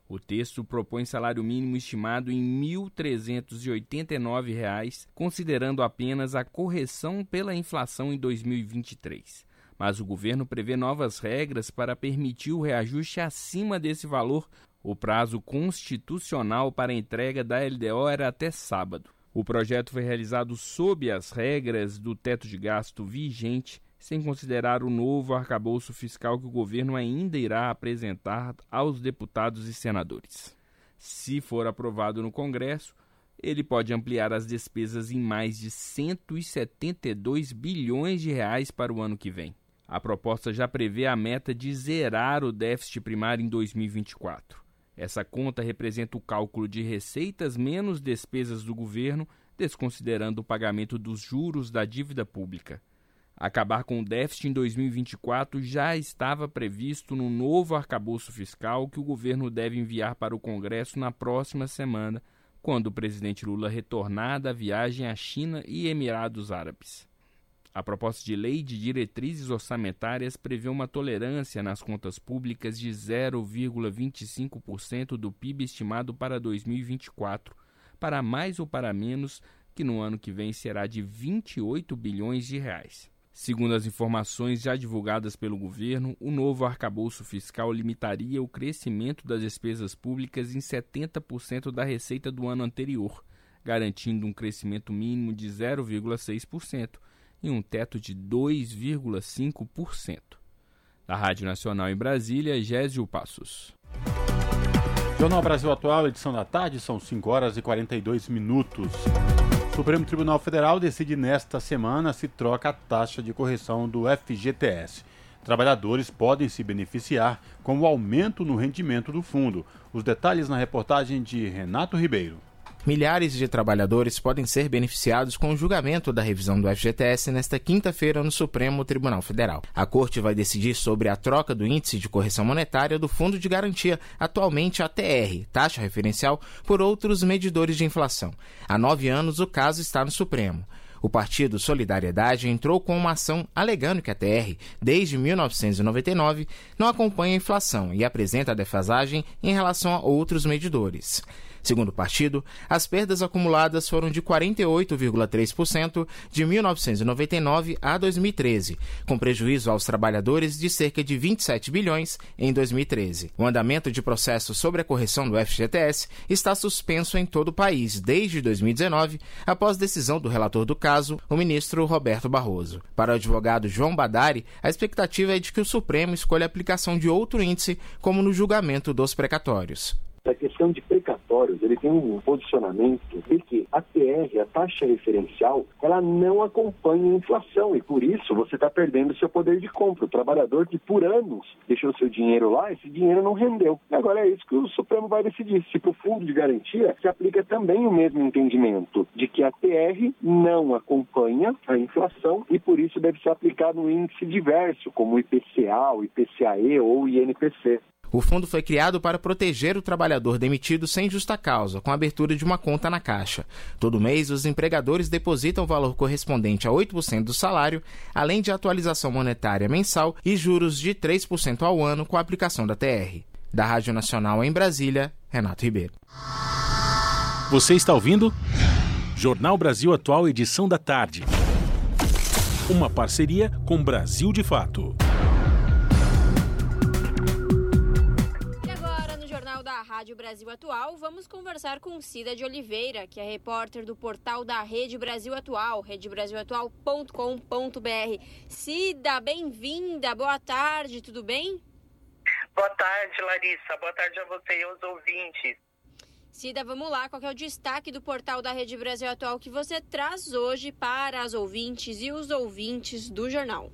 S15: O texto propõe salário mínimo estimado em R$ 1.389, considerando apenas a correção pela inflação em 2023 mas o governo prevê novas regras para permitir o reajuste acima desse valor. O prazo constitucional para a entrega da LDO era até sábado. O projeto foi realizado sob as regras do teto de gasto vigente, sem considerar o novo arcabouço fiscal que o governo ainda irá apresentar aos deputados e senadores. Se for aprovado no Congresso, ele pode ampliar as despesas em mais de 172 bilhões de reais para o ano que vem. A proposta já prevê a meta de zerar o déficit primário em 2024. Essa conta representa o cálculo de receitas menos despesas do governo, desconsiderando o pagamento dos juros da dívida pública. Acabar com o déficit em 2024 já estava previsto no novo arcabouço fiscal que o governo deve enviar para o Congresso na próxima semana, quando o presidente Lula retornar da viagem à China e Emirados Árabes. A proposta de lei de diretrizes orçamentárias prevê uma tolerância nas contas públicas de 0,25% do PIB estimado para 2024, para mais ou para menos, que no ano que vem será de 28 bilhões de reais. Segundo as informações já divulgadas pelo governo, o novo arcabouço fiscal limitaria o crescimento das despesas públicas em 70% da receita do ano anterior, garantindo um crescimento mínimo de 0,6% e um teto de 2,5%. Da Rádio Nacional em Brasília, Gésio Passos.
S1: Jornal Brasil Atual, edição da tarde, são 5 horas e 42 minutos. O Supremo Tribunal Federal decide nesta semana se troca a taxa de correção do FGTS. Trabalhadores podem se beneficiar com o aumento no rendimento do fundo. Os detalhes na reportagem de Renato Ribeiro.
S16: Milhares de trabalhadores podem ser beneficiados com o julgamento da revisão do FGTS nesta quinta-feira no Supremo Tribunal Federal. A Corte vai decidir sobre a troca do índice de correção monetária do Fundo de Garantia, atualmente ATR, taxa referencial, por outros medidores de inflação. Há nove anos o caso está no Supremo. O Partido Solidariedade entrou com uma ação alegando que a TR, desde 1999, não acompanha a inflação e apresenta defasagem em relação a outros medidores. Segundo o partido, as perdas acumuladas foram de 48,3% de 1999 a 2013, com prejuízo aos trabalhadores de cerca de 27 bilhões em 2013. O andamento de processo sobre a correção do FGTS está suspenso em todo o país desde 2019, após decisão do relator do caso, o ministro Roberto Barroso. Para o advogado João Badari, a expectativa é de que o Supremo escolha a aplicação de outro índice, como no julgamento dos precatórios.
S17: A questão de precatórios, ele tem um posicionamento de que a TR, a taxa referencial, ela não acompanha a inflação e por isso você está perdendo seu poder de compra. O trabalhador que por anos deixou seu dinheiro lá, esse dinheiro não rendeu. E agora é isso que o Supremo vai decidir. Se para o fundo de garantia se aplica também o mesmo entendimento de que a TR não acompanha a inflação e por isso deve ser aplicado um índice diverso, como o IPCA, o IPCAE ou o INPC.
S16: O fundo foi criado para proteger o trabalhador demitido sem justa causa, com a abertura de uma conta na Caixa. Todo mês, os empregadores depositam o valor correspondente a 8% do salário, além de atualização monetária mensal e juros de 3% ao ano com a aplicação da TR. Da Rádio Nacional em Brasília, Renato Ribeiro.
S2: Você está ouvindo? Jornal Brasil Atual, edição da tarde. Uma parceria com Brasil de Fato.
S3: Rádio Brasil Atual, vamos conversar com Cida de Oliveira, que é repórter do portal da Rede Brasil Atual, redebrasilatual.com.br. Cida, bem-vinda, boa tarde, tudo bem?
S18: Boa tarde, Larissa, boa tarde a você e aos ouvintes.
S3: Cida, vamos lá, qual é o destaque do portal da Rede Brasil Atual que você traz hoje para as ouvintes e os ouvintes do jornal?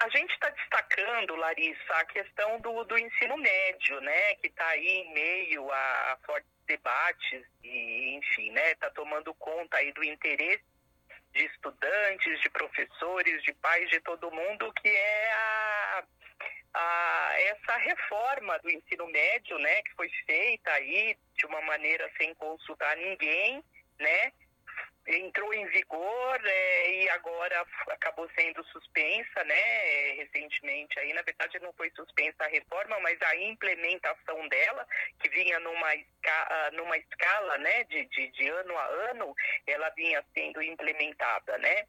S18: A gente está destacando, Larissa, a questão do, do ensino médio, né, que está aí em meio a, a fortes debates e, enfim, né, está tomando conta aí do interesse de estudantes, de professores, de pais, de todo mundo, que é a, a, essa reforma do ensino médio, né, que foi feita aí de uma maneira sem consultar ninguém, né, entrou em vigor é, e agora acabou sendo suspensa, né? Recentemente aí, na verdade não foi suspensa a reforma, mas a implementação dela, que vinha numa, escala, numa escala, né, de, de, de ano a ano, ela vinha sendo implementada, né?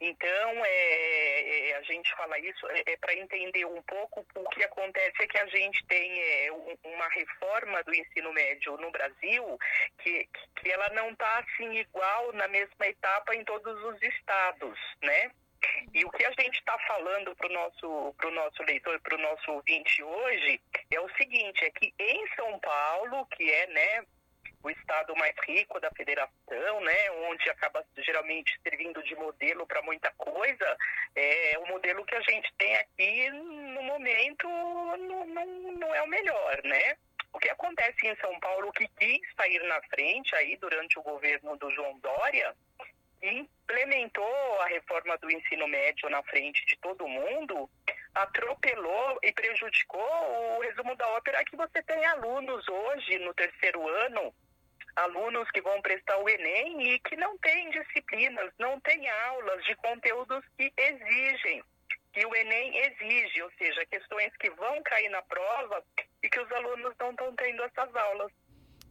S18: Então, é, é, a gente fala isso é, é para entender um pouco o que acontece é que a gente tem é, uma reforma do ensino médio no Brasil que, que ela não está assim igual na mesma etapa em todos os estados, né? E o que a gente está falando para o nosso, pro nosso leitor, para o nosso ouvinte hoje, é o seguinte, é que em São Paulo, que é né, o estado mais rico da federação, né, onde acaba geralmente servindo de modelo para muita coisa, é o modelo que a gente tem aqui no momento não, não, não é o melhor, né? O que acontece em São Paulo que quis sair na frente aí durante o governo do João Dória implementou a reforma do ensino médio na frente de todo mundo, atropelou e prejudicou o resumo da ópera que você tem alunos hoje no terceiro ano alunos que vão prestar o Enem e que não têm disciplinas, não têm aulas de conteúdos que exigem, que o Enem exige, ou seja, questões que vão cair na prova e que os alunos não estão tendo essas aulas.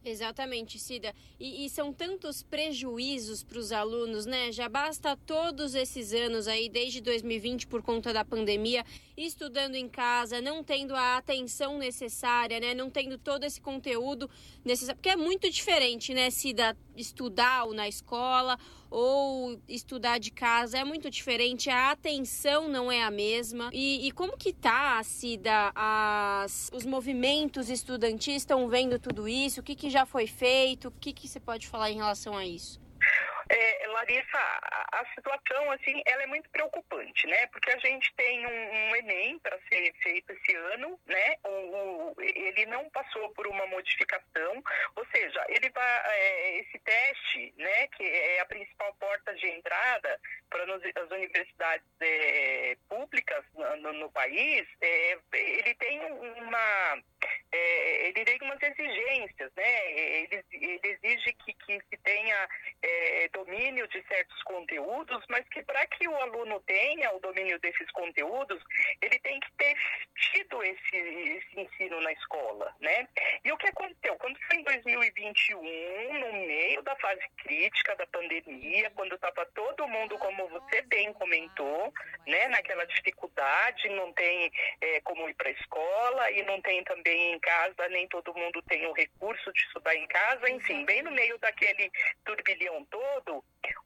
S3: Exatamente, Cida. E, e, são tantos prejuízos para os alunos, né? Já basta todos esses anos aí, desde 2020, por conta da pandemia, estudando em casa, não tendo a atenção necessária, né? Não tendo todo esse conteúdo necessário. Porque é muito diferente, né, Cida, estudar na escola ou estudar de casa. É muito diferente, a atenção não é a mesma. E, e como que tá, Cida, as, os movimentos estudantis estão vendo tudo isso? O que, que já foi feito? O que, que você pode falar em relação a isso?
S18: É, Larissa, a, situação assim, ela é muito preocupante, né? Porque a gente tem um, um Enem para ser feito esse ano, né? O, o, ele não passou por uma modificação, ou seja, ele vai é, esse teste, né? Que é a principal porta de entrada para as universidades é, públicas no, no país, é, ele tem uma é, ele tem umas exigências, né? Ele, ele exige que, que se tenha é, domínio de certos conteúdos, mas que para que o aluno tenha o domínio desses conteúdos, ele tem que ter tido esse, esse ensino na escola, né? E o que aconteceu? Quando foi em 2020 2021, no meio da fase crítica da pandemia, quando estava todo mundo, como você bem comentou, né, naquela dificuldade, não tem é, como ir para a escola e não tem também em casa, nem todo mundo tem o recurso de estudar em casa, enfim, bem no meio daquele turbilhão todo,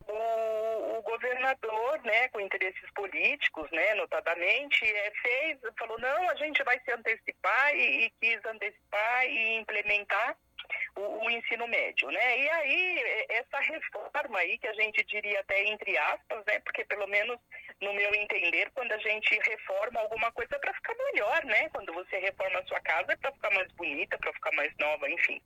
S18: o, o governador, né, com interesses políticos, né, notadamente, é, fez, falou, não, a gente vai se antecipar e, e quis antecipar e implementar o, o, ensino médio, né? E aí, essa reforma aí, que a gente diria até entre aspas, né? Porque pelo menos no meu entender, quando a gente reforma alguma coisa é para ficar melhor, né? Quando você reforma a sua casa é para ficar mais bonita, para ficar mais nova, enfim.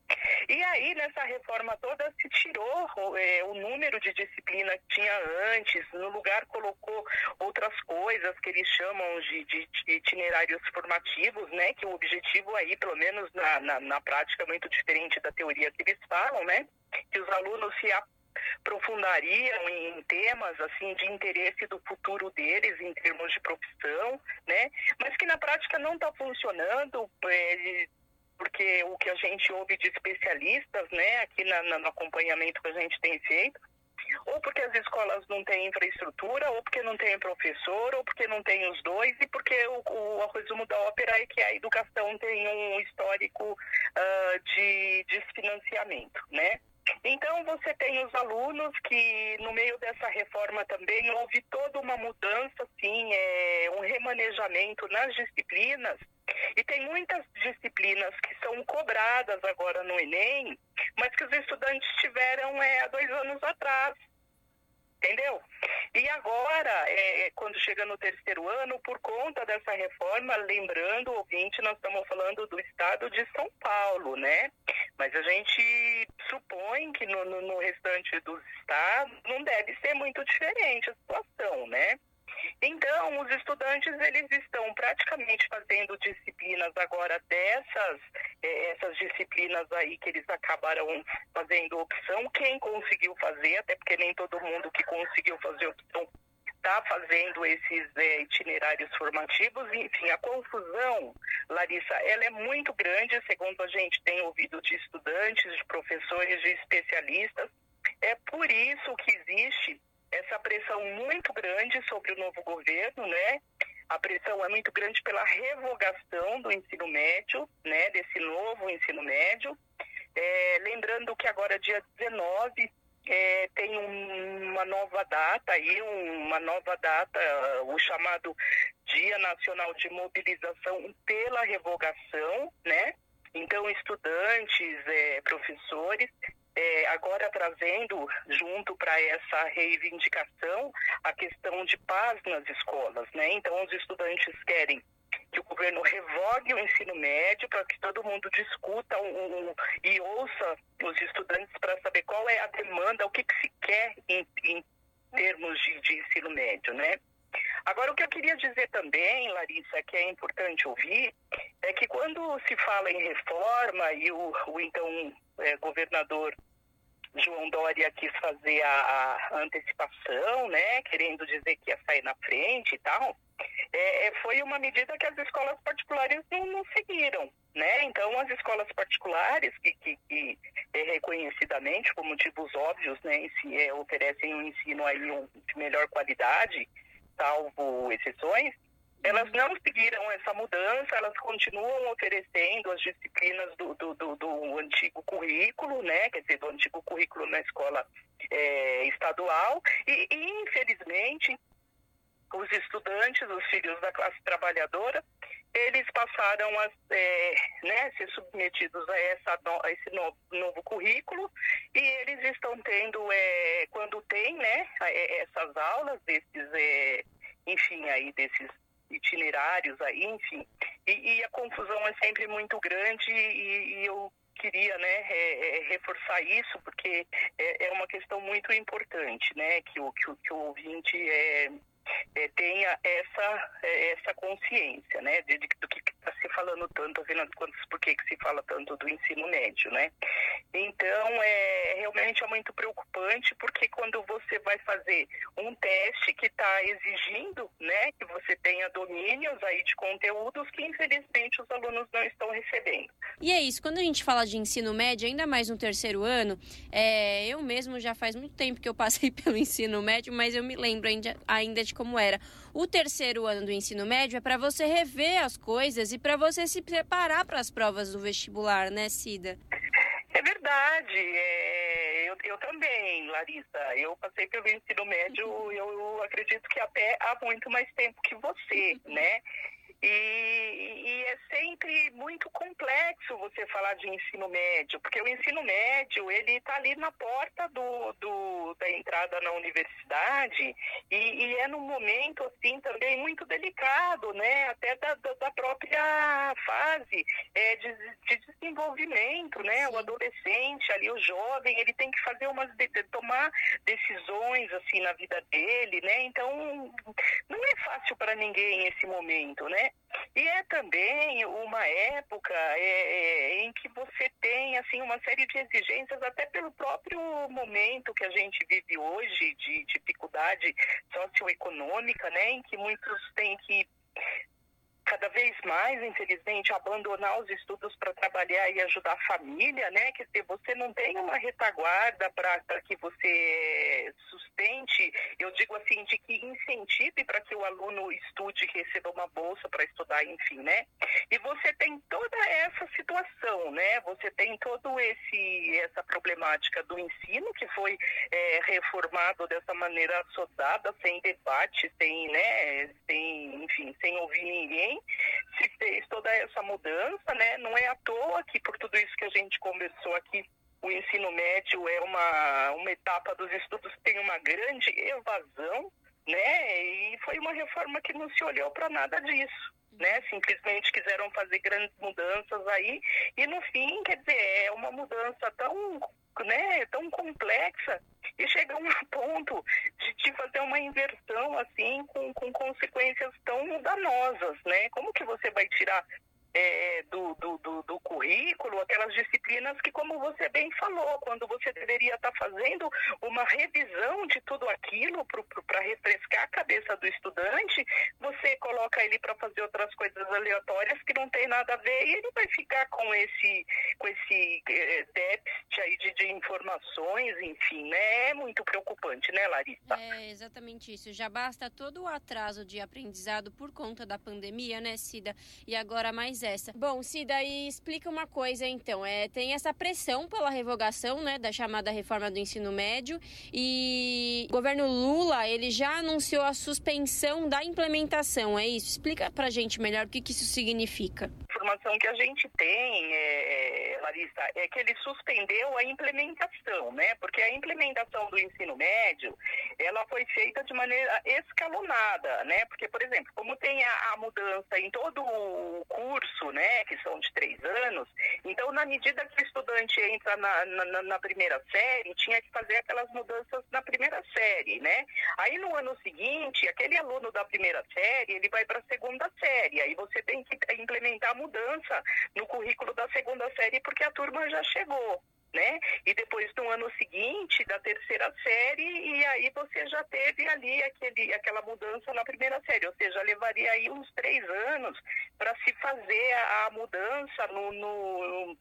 S18: E aí, nessa reforma toda, se tirou é, o número de disciplina que tinha antes, no lugar colocou outras coisas que eles chamam de, de, de itinerários formativos, né? Que o objetivo aí, pelo menos na, na, na prática, é muito diferente da teoria que eles falam, né? Que os alunos se aprofundariam em temas assim de interesse do futuro deles em termos de profissão, né? Mas que na prática não está funcionando. É, porque o que a gente ouve de especialistas, né, aqui na, no acompanhamento que a gente tem feito, ou porque as escolas não têm infraestrutura, ou porque não tem professor, ou porque não tem os dois, e porque o, o, o resumo da ópera é que a educação tem um histórico uh, de desfinanciamento, né? Então, você tem os alunos que, no meio dessa reforma também, houve toda uma mudança, assim, é, um remanejamento nas disciplinas. E tem muitas disciplinas que são cobradas agora no Enem, mas que os estudantes tiveram é, há dois anos atrás entendeu? E agora, é, é, quando chega no terceiro ano, por conta dessa reforma, lembrando, ouvinte, nós estamos falando do estado de São Paulo, né? Mas a gente supõe que no, no, no restante dos estados não deve ser muito diferente a situação, né? Então, os estudantes eles estão praticamente fazendo disciplinas agora dessas eh, essas disciplinas aí que eles acabaram fazendo opção. Quem conseguiu fazer, até porque nem todo mundo que conseguiu fazer opção está fazendo esses é, itinerários formativos. Enfim, a confusão, Larissa, ela é muito grande, segundo a gente tem ouvido de estudantes, de professores, de especialistas. É por isso que existe essa pressão muito grande sobre o novo governo, né? A pressão é muito grande pela revogação do ensino médio, né? Desse novo ensino médio. É, lembrando que agora, dia 19, é, tem um, uma nova data aí, uma nova data, o chamado Dia Nacional de Mobilização pela Revogação, né? Então, estudantes, é, professores é, agora trazendo junto para essa reivindicação a questão de paz nas escolas, né? Então os estudantes querem que o governo revogue o ensino médio para que todo mundo discuta um, um, e ouça os estudantes para saber qual é a demanda, o que, que se quer em, em termos de, de ensino médio, né? Agora, o que eu queria dizer também, Larissa, que é importante ouvir, é que quando se fala em reforma e o, o então é, governador João Dória quis fazer a, a, antecipação, né, querendo dizer que ia sair na frente e tal, é, é é uma medida que as escolas particulares não, não seguiram, né? Então, as escolas particulares que, que, que é, reconhecidamente, por motivos óbvios, né, é, oferecem um ensino aí um, de melhor qualidade, salvo exceções, elas não seguiram essa mudança, elas continuam oferecendo as disciplinas do, do, do, do antigo currículo, né? Quer dizer, do antigo currículo na escola é, estadual. E, e, infelizmente, os estudantes, os filhos da classe trabalhadora, eles passaram a é, né, ser submetidos a, essa, a esse novo, novo, currículo e eles estão tendo, é, quando tem né, é, essas aulas, desses, é, enfim, aí desses itinerários aí, enfim. E, e, a confusão é sempre muito grande e, e eu queria né, é, é, reforçar isso, porque é, uma questão muito importante, né, que o, que o, que o ouvinte é, é, tenha essa, é, essa consciência, né, de, de, do que está se falando tanto, afinal de contas, por que, que se fala tanto do ensino médio, né. Então, é, realmente é muito preocupante, porque quando você vai fazer um teste que está exigindo né, que você tenha domínios aí de conteúdos que, infelizmente, os alunos não estão recebendo.
S3: E é isso, quando a gente fala de ensino médio, ainda mais no terceiro ano, é, eu mesmo já faz muito tempo que eu passei pelo ensino médio, mas eu me lembro ainda, ainda de como era. O terceiro ano do ensino médio é para você rever as coisas e para você se preparar para as provas do vestibular, né, Cida?
S18: É verdade. É, eu, eu, também, Larissa. Eu passei pelo ensino médio, eu acredito que até há muito mais tempo que você, né? E, e, é sempre muito complexo você falar de ensino médio, porque o ensino médio ele está ali na porta do, do, da entrada na universidade e, e, é num momento assim também muito delicado, né? Até da, da própria fase é, de, de, desenvolvimento, né? O adolescente ali, o jovem, ele tem que fazer umas de, tomar decisões assim na vida dele, né? Então não é fácil para ninguém esse momento, né? E é também uma época é, é, em que você tem assim uma série de exigências, até pelo próprio momento que a gente vive hoje, de dificuldade socioeconômica, né, em que muitos têm que cada vez mais, infelizmente, abandonar os estudos para trabalhar e ajudar a família, né? Quer dizer, você não tem uma retaguarda para que você sustente, eu digo assim, de que incentive para que o aluno estude, receba uma bolsa para estudar, enfim, né? E você tem toda essa situação, né? Você tem todo esse essa problemática do ensino que foi é, reformado dessa maneira assodada, sem debate, sem, né? Sem, enfim, sem ouvir ninguém se fez toda essa mudança, né? Não é à toa que por tudo isso que a gente conversou aqui, o ensino médio é uma, uma etapa dos estudos que tem uma grande evasão, né? E foi uma reforma que não se olhou para nada disso. Né, simplesmente quiseram fazer grandes mudanças aí e no fim, quer dizer, é uma mudança tão né, tão complexa e chega a um ponto de, de fazer uma inversão assim com, com consequências tão danosas, né? Como que você vai tirar é, do, do, do, do, currículo, aquelas disciplinas que, como você bem falou, quando você deveria estar fazendo uma revisão de tudo aquilo para refrescar a cabeça do estudante, você coloca ele para fazer outras coisas aleatórias que não tem nada a ver e ele vai ficar com esse, com esse é, déficit aí de, de informações, enfim, né? É muito preocupante, né, Larissa?
S3: É exatamente isso. Já basta todo o atraso de aprendizado por conta da pandemia, né, Cida? E agora mais essa. Bom, se daí explica uma coisa então, é tem essa pressão pela revogação, né, da chamada reforma do ensino médio e o governo Lula, ele já anunciou a suspensão da implementação, é isso? Explica pra gente melhor o que, que isso significa.
S18: A informação que a gente tem, é, Larissa, é que ele suspendeu a implementação, né? Porque a implementação do ensino médio, ela foi feita de maneira escalonada, né? Porque, por exemplo, como tem a, a mudança em todo o curso curso, né, que são de três anos, então na medida que o estudante entra na, na, na, primeira série, tinha que fazer aquelas mudanças na primeira série, né? Aí no ano seguinte, aquele aluno da primeira série, ele vai para a segunda série, aí você tem que implementar a mudança no currículo da segunda série porque a turma já chegou né? E depois no ano seguinte, da terceira série, e aí você já teve ali aquele, aquela mudança na primeira série, ou seja, levaria aí uns três anos para se fazer a, a mudança no, no,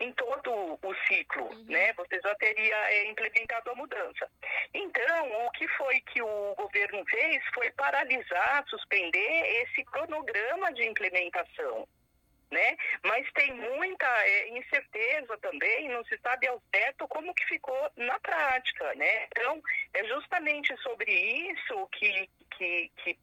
S18: em todo o ciclo, uhum. né? Você já teria é, implementado a mudança. Então, o que foi que o governo fez foi paralisar, suspender esse cronograma de implementação né? Mas tem muita é, incerteza também, não se sabe ao certo como que ficou na prática, né? Então, é justamente sobre isso que, que, que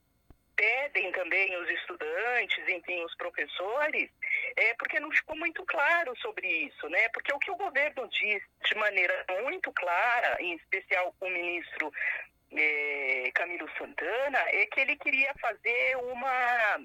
S18: pedem também os estudantes, enfim, os professores, é porque não ficou muito claro sobre isso, né? Porque o que o governo diz de maneira muito clara, em especial o ministro é, Camilo Santana, é que ele queria fazer uma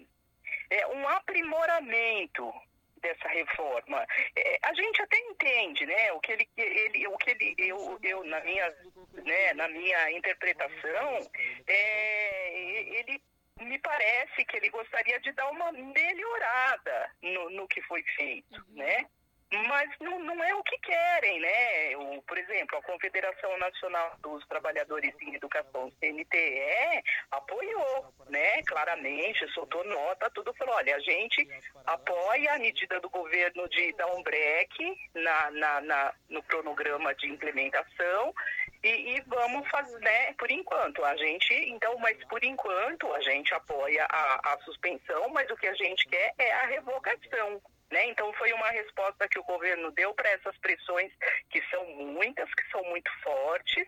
S18: é, um aprimoramento dessa reforma. É, a gente até entende, né, o que ele, ele o que ele, eu, eu na minha, né, na minha interpretação, é, ele me parece que ele gostaria de dar uma melhorada no, no que foi feito, né? Mas não, não é o que querem, né? O, por exemplo, a Confederação Nacional dos Trabalhadores em Educação, CNTE, apoiou, né, claramente, soltou nota, tudo falou, olha, a gente apoia a medida do governo de dar um break na, na, na no cronograma de implementação e, e, vamos fazer, né, por enquanto, a gente, então, mas por enquanto a gente apoia a, a suspensão, mas o que a gente quer é a revogação. Né? Então, foi uma resposta que o governo deu para essas pressões, que são muitas, que são muito fortes,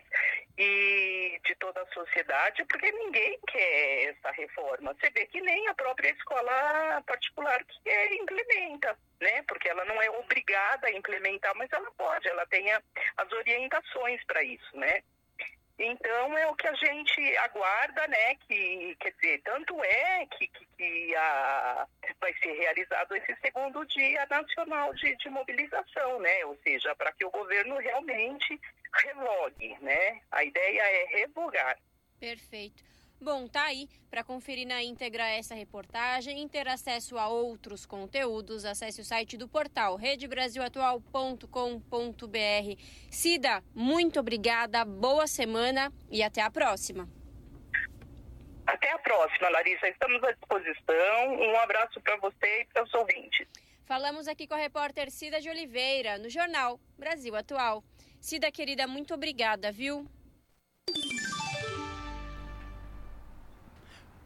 S18: e de toda a sociedade, porque ninguém quer essa reforma. Você vê que nem a própria escola particular que é, implementa, né? porque ela não é obrigada a implementar, mas ela pode, ela tem as orientações para isso. Né? Então é o que a gente aguarda, né? Que quer dizer, tanto é que, que, que a, vai ser realizado esse segundo dia nacional de, de mobilização, né? Ou seja, para que o governo realmente revogue, né? A ideia é revogar.
S3: Perfeito. Bom, tá aí. Para conferir na íntegra essa reportagem e ter acesso a outros conteúdos, acesse o site do portal redebrasilatual.com.br. Cida, muito obrigada, boa semana e até a próxima.
S18: Até a próxima, Larissa. Estamos à disposição. Um abraço para você e para os ouvintes.
S3: Falamos aqui com a repórter Cida de Oliveira, no jornal Brasil Atual. Cida, querida, muito obrigada, viu?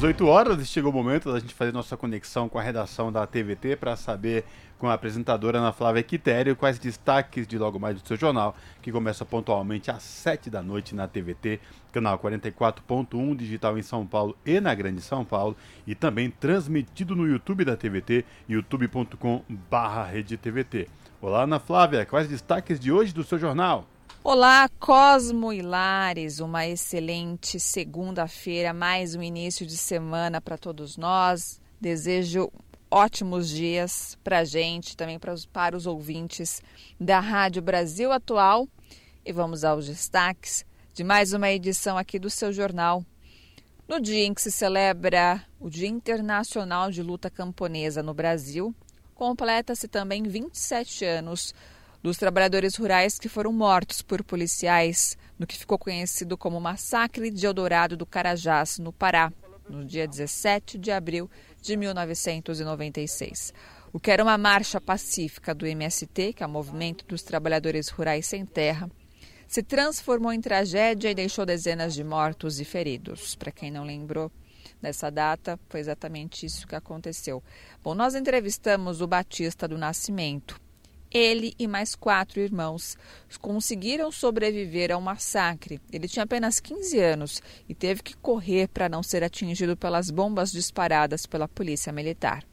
S1: 18 horas chegou o momento da gente fazer nossa conexão com a redação da TVT para saber com a apresentadora Ana Flávia Quitério quais destaques de logo mais do seu jornal, que começa pontualmente às 7 da noite na TVT, canal 44.1 digital em São Paulo e na Grande São Paulo, e também transmitido no YouTube da TVT, youtube.com/redetvt. Olá, Ana Flávia, quais destaques de hoje do seu jornal?
S19: Olá, Cosmo e Lares, uma excelente segunda-feira, mais um início de semana para todos nós. Desejo ótimos dias para a gente, também para os, para os ouvintes da Rádio Brasil Atual. E vamos aos destaques de mais uma edição aqui do seu jornal. No dia em que se celebra o Dia Internacional de Luta Camponesa no Brasil, completa-se também 27 anos dos trabalhadores rurais que foram mortos por policiais no que ficou conhecido como Massacre de Eldorado do Carajás, no Pará, no dia 17 de abril de 1996. O que era uma marcha pacífica do MST, que é o Movimento dos Trabalhadores Rurais Sem Terra, se transformou em tragédia e deixou dezenas de mortos e feridos. Para quem não lembrou dessa data, foi exatamente isso que aconteceu. Bom, nós entrevistamos o Batista do Nascimento, ele e mais quatro irmãos conseguiram sobreviver ao massacre. Ele tinha apenas 15 anos e teve que correr para não ser atingido pelas bombas disparadas pela polícia militar.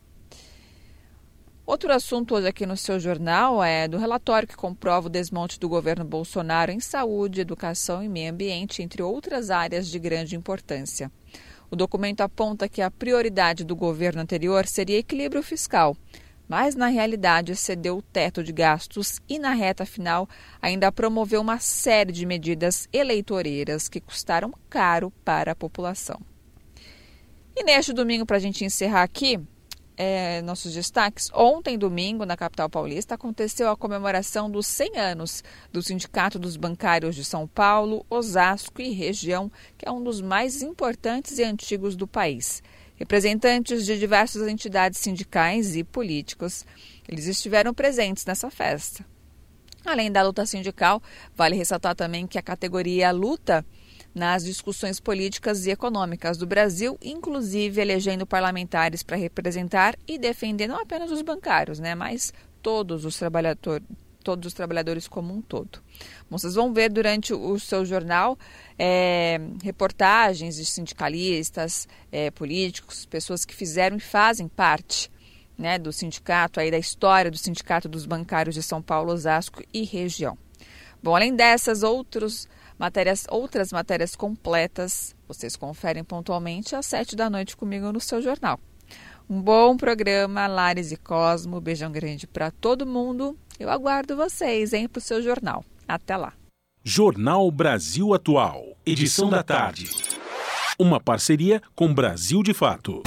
S19: Outro assunto hoje aqui no seu jornal é do relatório que comprova o desmonte do governo Bolsonaro em saúde, educação e meio ambiente, entre outras áreas de grande importância. O documento aponta que a prioridade do governo anterior seria equilíbrio fiscal mas na realidade excedeu o teto de gastos e, na reta final, ainda promoveu uma série de medidas eleitoreiras que custaram caro para a população. E neste domingo, para a gente encerrar aqui, é, nossos destaques. Ontem, domingo, na capital paulista, aconteceu a comemoração dos 100 anos do Sindicato dos Bancários de São Paulo, Osasco e região, que é um dos mais importantes e antigos do país. Representantes de diversas entidades sindicais e políticos, eles estiveram presentes nessa festa. Além da luta sindical, vale ressaltar também que a categoria luta nas discussões políticas e econômicas do Brasil, inclusive elegendo parlamentares para representar e defender não apenas os bancários, né, mas todos os trabalhadores todos os trabalhadores como um todo. Bom, vocês vão ver durante o seu jornal é, reportagens de sindicalistas, é, políticos, pessoas que fizeram e fazem parte né, do sindicato, aí da história do Sindicato dos Bancários de São Paulo, Osasco e região. Bom, além dessas outros matérias, outras matérias completas, vocês conferem pontualmente às sete da noite comigo no seu jornal. Um bom programa, Lares e Cosmo. Beijão grande para todo mundo. Eu aguardo vocês, hein, para o seu jornal. Até lá.
S2: Jornal Brasil Atual, edição da tarde. Uma parceria com Brasil de Fato.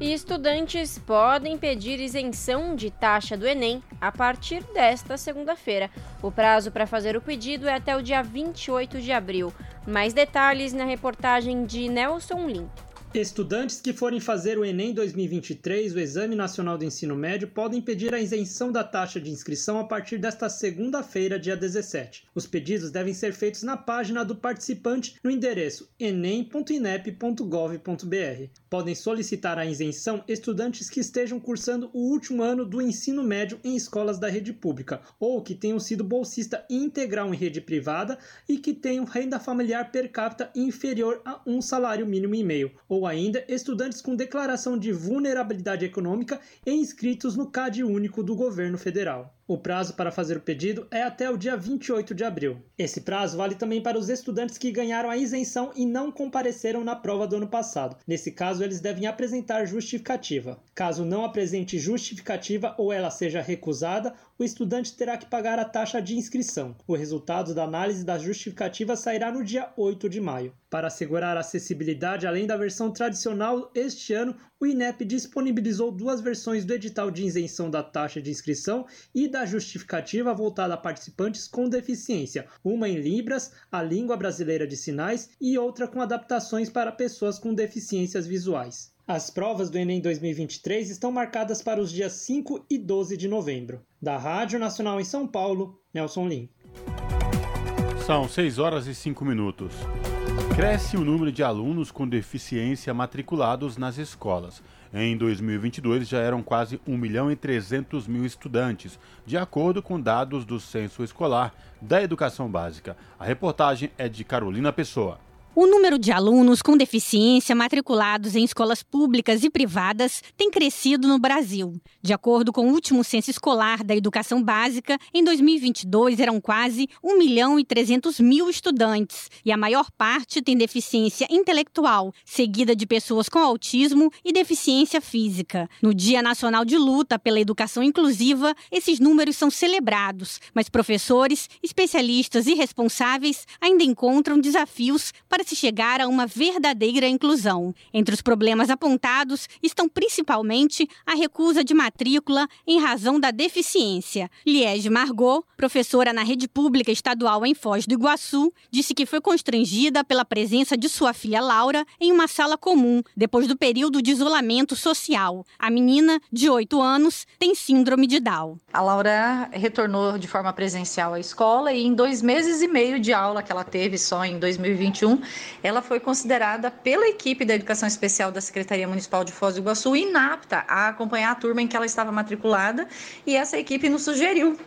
S3: E estudantes podem pedir isenção de taxa do Enem a partir desta segunda-feira. O prazo para fazer o pedido é até o dia 28 de abril. Mais detalhes na reportagem de Nelson Lim.
S20: Estudantes que forem fazer o Enem 2023, o Exame Nacional do Ensino Médio, podem pedir a isenção da taxa de inscrição a partir desta segunda-feira, dia 17. Os pedidos devem ser feitos na página do participante no endereço enem.inep.gov.br. Podem solicitar a isenção estudantes que estejam cursando o último ano do ensino médio em escolas da rede pública ou que tenham sido bolsista integral em rede privada e que tenham renda familiar per capita inferior a um salário mínimo e meio ou ainda estudantes com declaração de vulnerabilidade econômica e inscritos no CAD único do governo federal. O prazo para fazer o pedido é até o dia 28 de abril. Esse prazo vale também para os estudantes que ganharam a isenção e não compareceram na prova do ano passado. Nesse caso, eles devem apresentar justificativa. Caso não apresente justificativa ou ela seja recusada, o estudante terá que pagar a taxa de inscrição. O resultado da análise da justificativa sairá no dia 8 de maio. Para assegurar a acessibilidade, além da versão tradicional, este ano o INEP disponibilizou duas versões do edital de isenção da taxa de inscrição e da justificativa voltada a participantes com deficiência, uma em Libras, a língua brasileira de sinais, e outra com adaptações para pessoas com deficiências visuais. As provas do Enem 2023 estão marcadas para os dias 5 e 12 de novembro. Da Rádio Nacional em São Paulo, Nelson Lim.
S1: São 6 horas e 5 minutos. Cresce o número de alunos com deficiência matriculados nas escolas. Em 2022 já eram quase 1 milhão e 300 mil estudantes, de acordo com dados do Censo Escolar da Educação Básica. A reportagem é de Carolina Pessoa.
S21: O número de alunos com deficiência matriculados em escolas públicas e privadas tem crescido no Brasil. De acordo com o último censo escolar da educação básica, em 2022 eram quase 1 milhão e 300 mil estudantes, e a maior parte tem deficiência intelectual, seguida de pessoas com autismo e deficiência física. No Dia Nacional de Luta pela Educação Inclusiva, esses números são celebrados, mas professores, especialistas e responsáveis ainda encontram desafios para se chegar a uma verdadeira inclusão. Entre os problemas apontados estão principalmente a recusa de matrícula em razão da deficiência. Liege Margot, professora na rede pública estadual em Foz do Iguaçu, disse que foi constrangida pela presença de sua filha Laura em uma sala comum depois do período de isolamento social. A menina, de 8 anos, tem síndrome de Down.
S22: A Laura retornou de forma presencial à escola e em dois meses e meio de aula que ela teve só em 2021, ela foi considerada pela equipe da Educação Especial da Secretaria Municipal de Foz do Iguaçu inapta a acompanhar a turma em que ela estava matriculada e essa equipe nos sugeriu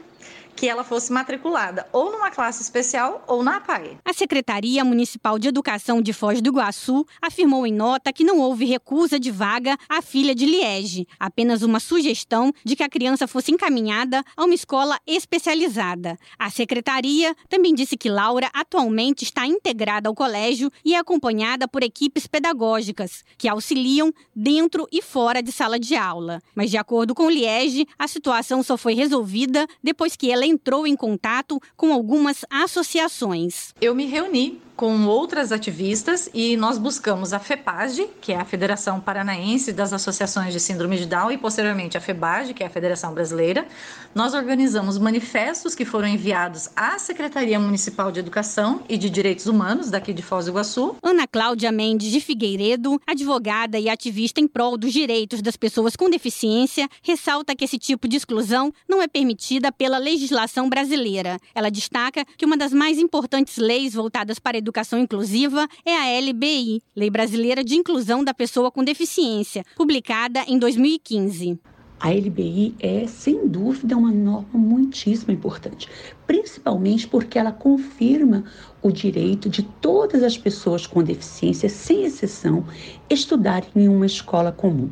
S22: que ela fosse matriculada ou numa classe especial ou na APAE.
S21: A Secretaria Municipal de Educação de Foz do Iguaçu afirmou em nota que não houve recusa de vaga à filha de Liege, apenas uma sugestão de que a criança fosse encaminhada a uma escola especializada. A secretaria também disse que Laura atualmente está integrada ao colégio e é acompanhada por equipes pedagógicas que auxiliam dentro e fora de sala de aula. Mas de acordo com Liege, a situação só foi resolvida depois que ela ela entrou em contato com algumas associações.
S22: Eu me reuni com outras ativistas e nós buscamos a FEPAG, que é a Federação Paranaense das Associações de Síndrome de Down, e posteriormente a FEBAG, que é a Federação Brasileira. Nós organizamos manifestos que foram enviados à Secretaria Municipal de Educação e de Direitos Humanos daqui de Foz do Iguaçu.
S21: Ana Cláudia Mendes de Figueiredo, advogada e ativista em prol dos direitos das pessoas com deficiência, ressalta que esse tipo de exclusão não é permitida pela legislação brasileira. Ela destaca que uma das mais importantes leis voltadas para a Educação Inclusiva é a LBI, Lei Brasileira de Inclusão da Pessoa com Deficiência, publicada em 2015.
S23: A LBI é, sem dúvida, uma norma muitíssimo importante, principalmente porque ela confirma o direito de todas as pessoas com deficiência, sem exceção, estudarem em uma escola comum.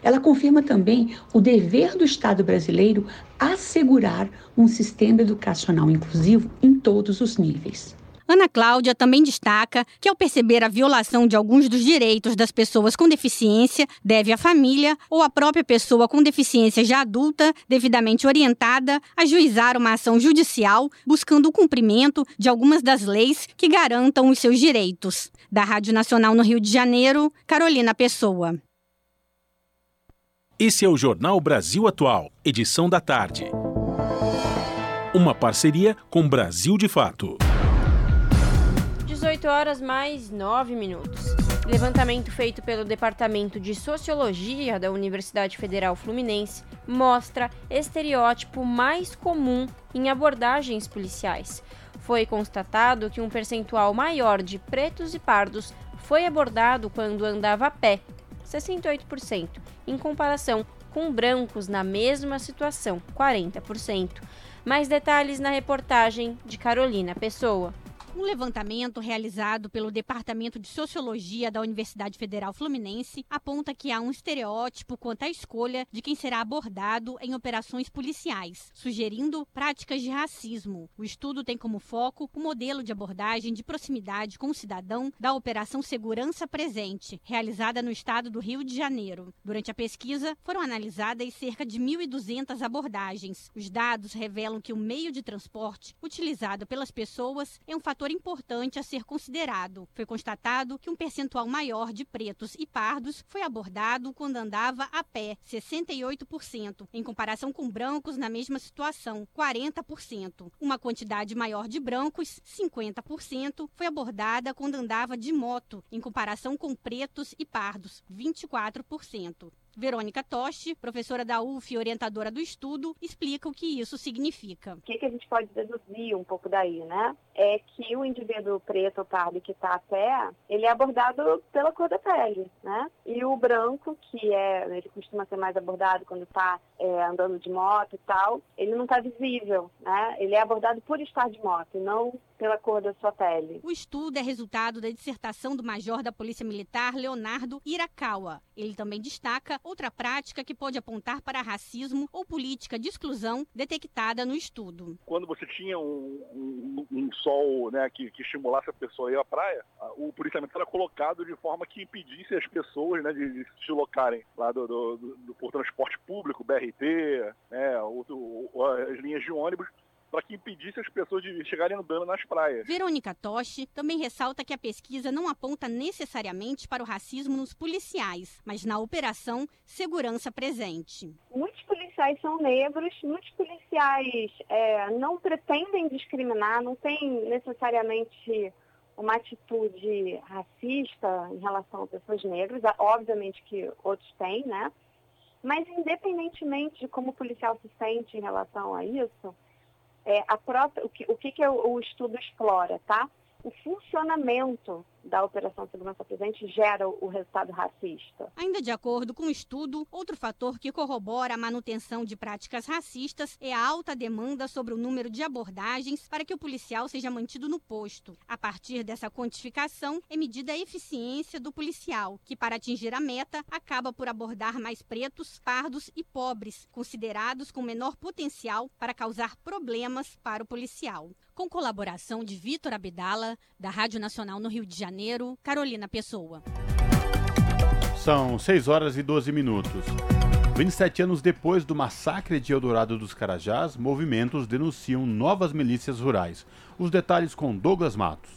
S23: Ela confirma também o dever do Estado brasileiro assegurar um sistema educacional inclusivo em todos os níveis.
S21: Ana Cláudia também destaca que, ao perceber a violação de alguns dos direitos das pessoas com deficiência, deve a família ou a própria pessoa com deficiência já adulta, devidamente orientada, ajuizar uma ação judicial buscando o cumprimento de algumas das leis que garantam os seus direitos. Da Rádio Nacional no Rio de Janeiro, Carolina Pessoa.
S2: Esse é o Jornal Brasil Atual, edição da tarde. Uma parceria com Brasil de Fato.
S3: 18 horas mais 9 minutos. Levantamento feito pelo Departamento de Sociologia da Universidade Federal Fluminense mostra estereótipo mais comum em abordagens policiais. Foi constatado que um percentual maior de pretos e pardos foi abordado quando andava a pé, 68%, em comparação com brancos na mesma situação, 40%. Mais detalhes na reportagem de Carolina Pessoa.
S21: Um levantamento realizado pelo Departamento de Sociologia da Universidade Federal Fluminense aponta que há um estereótipo quanto à escolha de quem será abordado em operações policiais, sugerindo práticas de racismo. O estudo tem como foco o modelo de abordagem de proximidade com o cidadão da Operação Segurança Presente, realizada no estado do Rio de Janeiro. Durante a pesquisa, foram analisadas cerca de 1.200 abordagens. Os dados revelam que o meio de transporte utilizado pelas pessoas é um fator fator importante a ser considerado. Foi constatado que um percentual maior de pretos e pardos foi abordado quando andava a pé, 68%, em comparação com brancos na mesma situação, 40%. Uma quantidade maior de brancos, 50%, foi abordada quando andava de moto, em comparação com pretos e pardos, 24%. Verônica Toste, professora da UF e orientadora do estudo, explica o que isso significa.
S24: O que, que a gente pode deduzir um pouco daí, né? É que o indivíduo preto ou pardo que está a pé, ele é abordado pela cor da pele, né? E o branco, que é, ele costuma ser mais abordado quando está é, andando de moto e tal, ele não está visível, né? Ele é abordado por estar de moto, não pela cor da sua pele.
S21: O estudo é resultado da dissertação do major da Polícia Militar, Leonardo Irakawa. Ele também destaca outra prática que pode apontar para racismo ou política de exclusão detectada no estudo.
S25: Quando você tinha um, um, um sol né, que, que, estimulasse a pessoa a ir à praia, o policiamento era colocado de forma que impedisse as pessoas né, de, de se deslocarem lá do, do, do, do por transporte público, BRT, né, outro, as linhas de ônibus, para que impedisse as pessoas de chegarem andando nas praias.
S21: Verônica Toshi também ressalta que a pesquisa não aponta necessariamente para o racismo nos policiais, mas na operação Segurança Presente.
S24: Muitos policiais são negros, muitos policiais é, não pretendem discriminar, não tem necessariamente uma atitude racista em relação a pessoas negras, obviamente que outros têm, né? Mas independentemente de como o policial se sente em relação a isso, é, a própria, o que, o que, que o estudo explora, tá? O funcionamento da Operação Segurança Presente gera o resultado racista.
S21: Ainda de acordo com o estudo, outro fator que corrobora a manutenção de práticas racistas é a alta demanda sobre o número de abordagens para que o policial seja mantido no posto. A partir dessa quantificação, é medida a eficiência do policial, que para atingir a meta acaba por abordar mais pretos, pardos e pobres, considerados com menor potencial para causar problemas para o policial. Com colaboração de Vitor Abdala, da Rádio Nacional no Rio de Janeiro, Janeiro, Carolina Pessoa.
S1: São 6 horas e 12 minutos. 27 anos depois do massacre de Eldorado dos Carajás, movimentos denunciam novas milícias rurais. Os detalhes com Douglas Matos.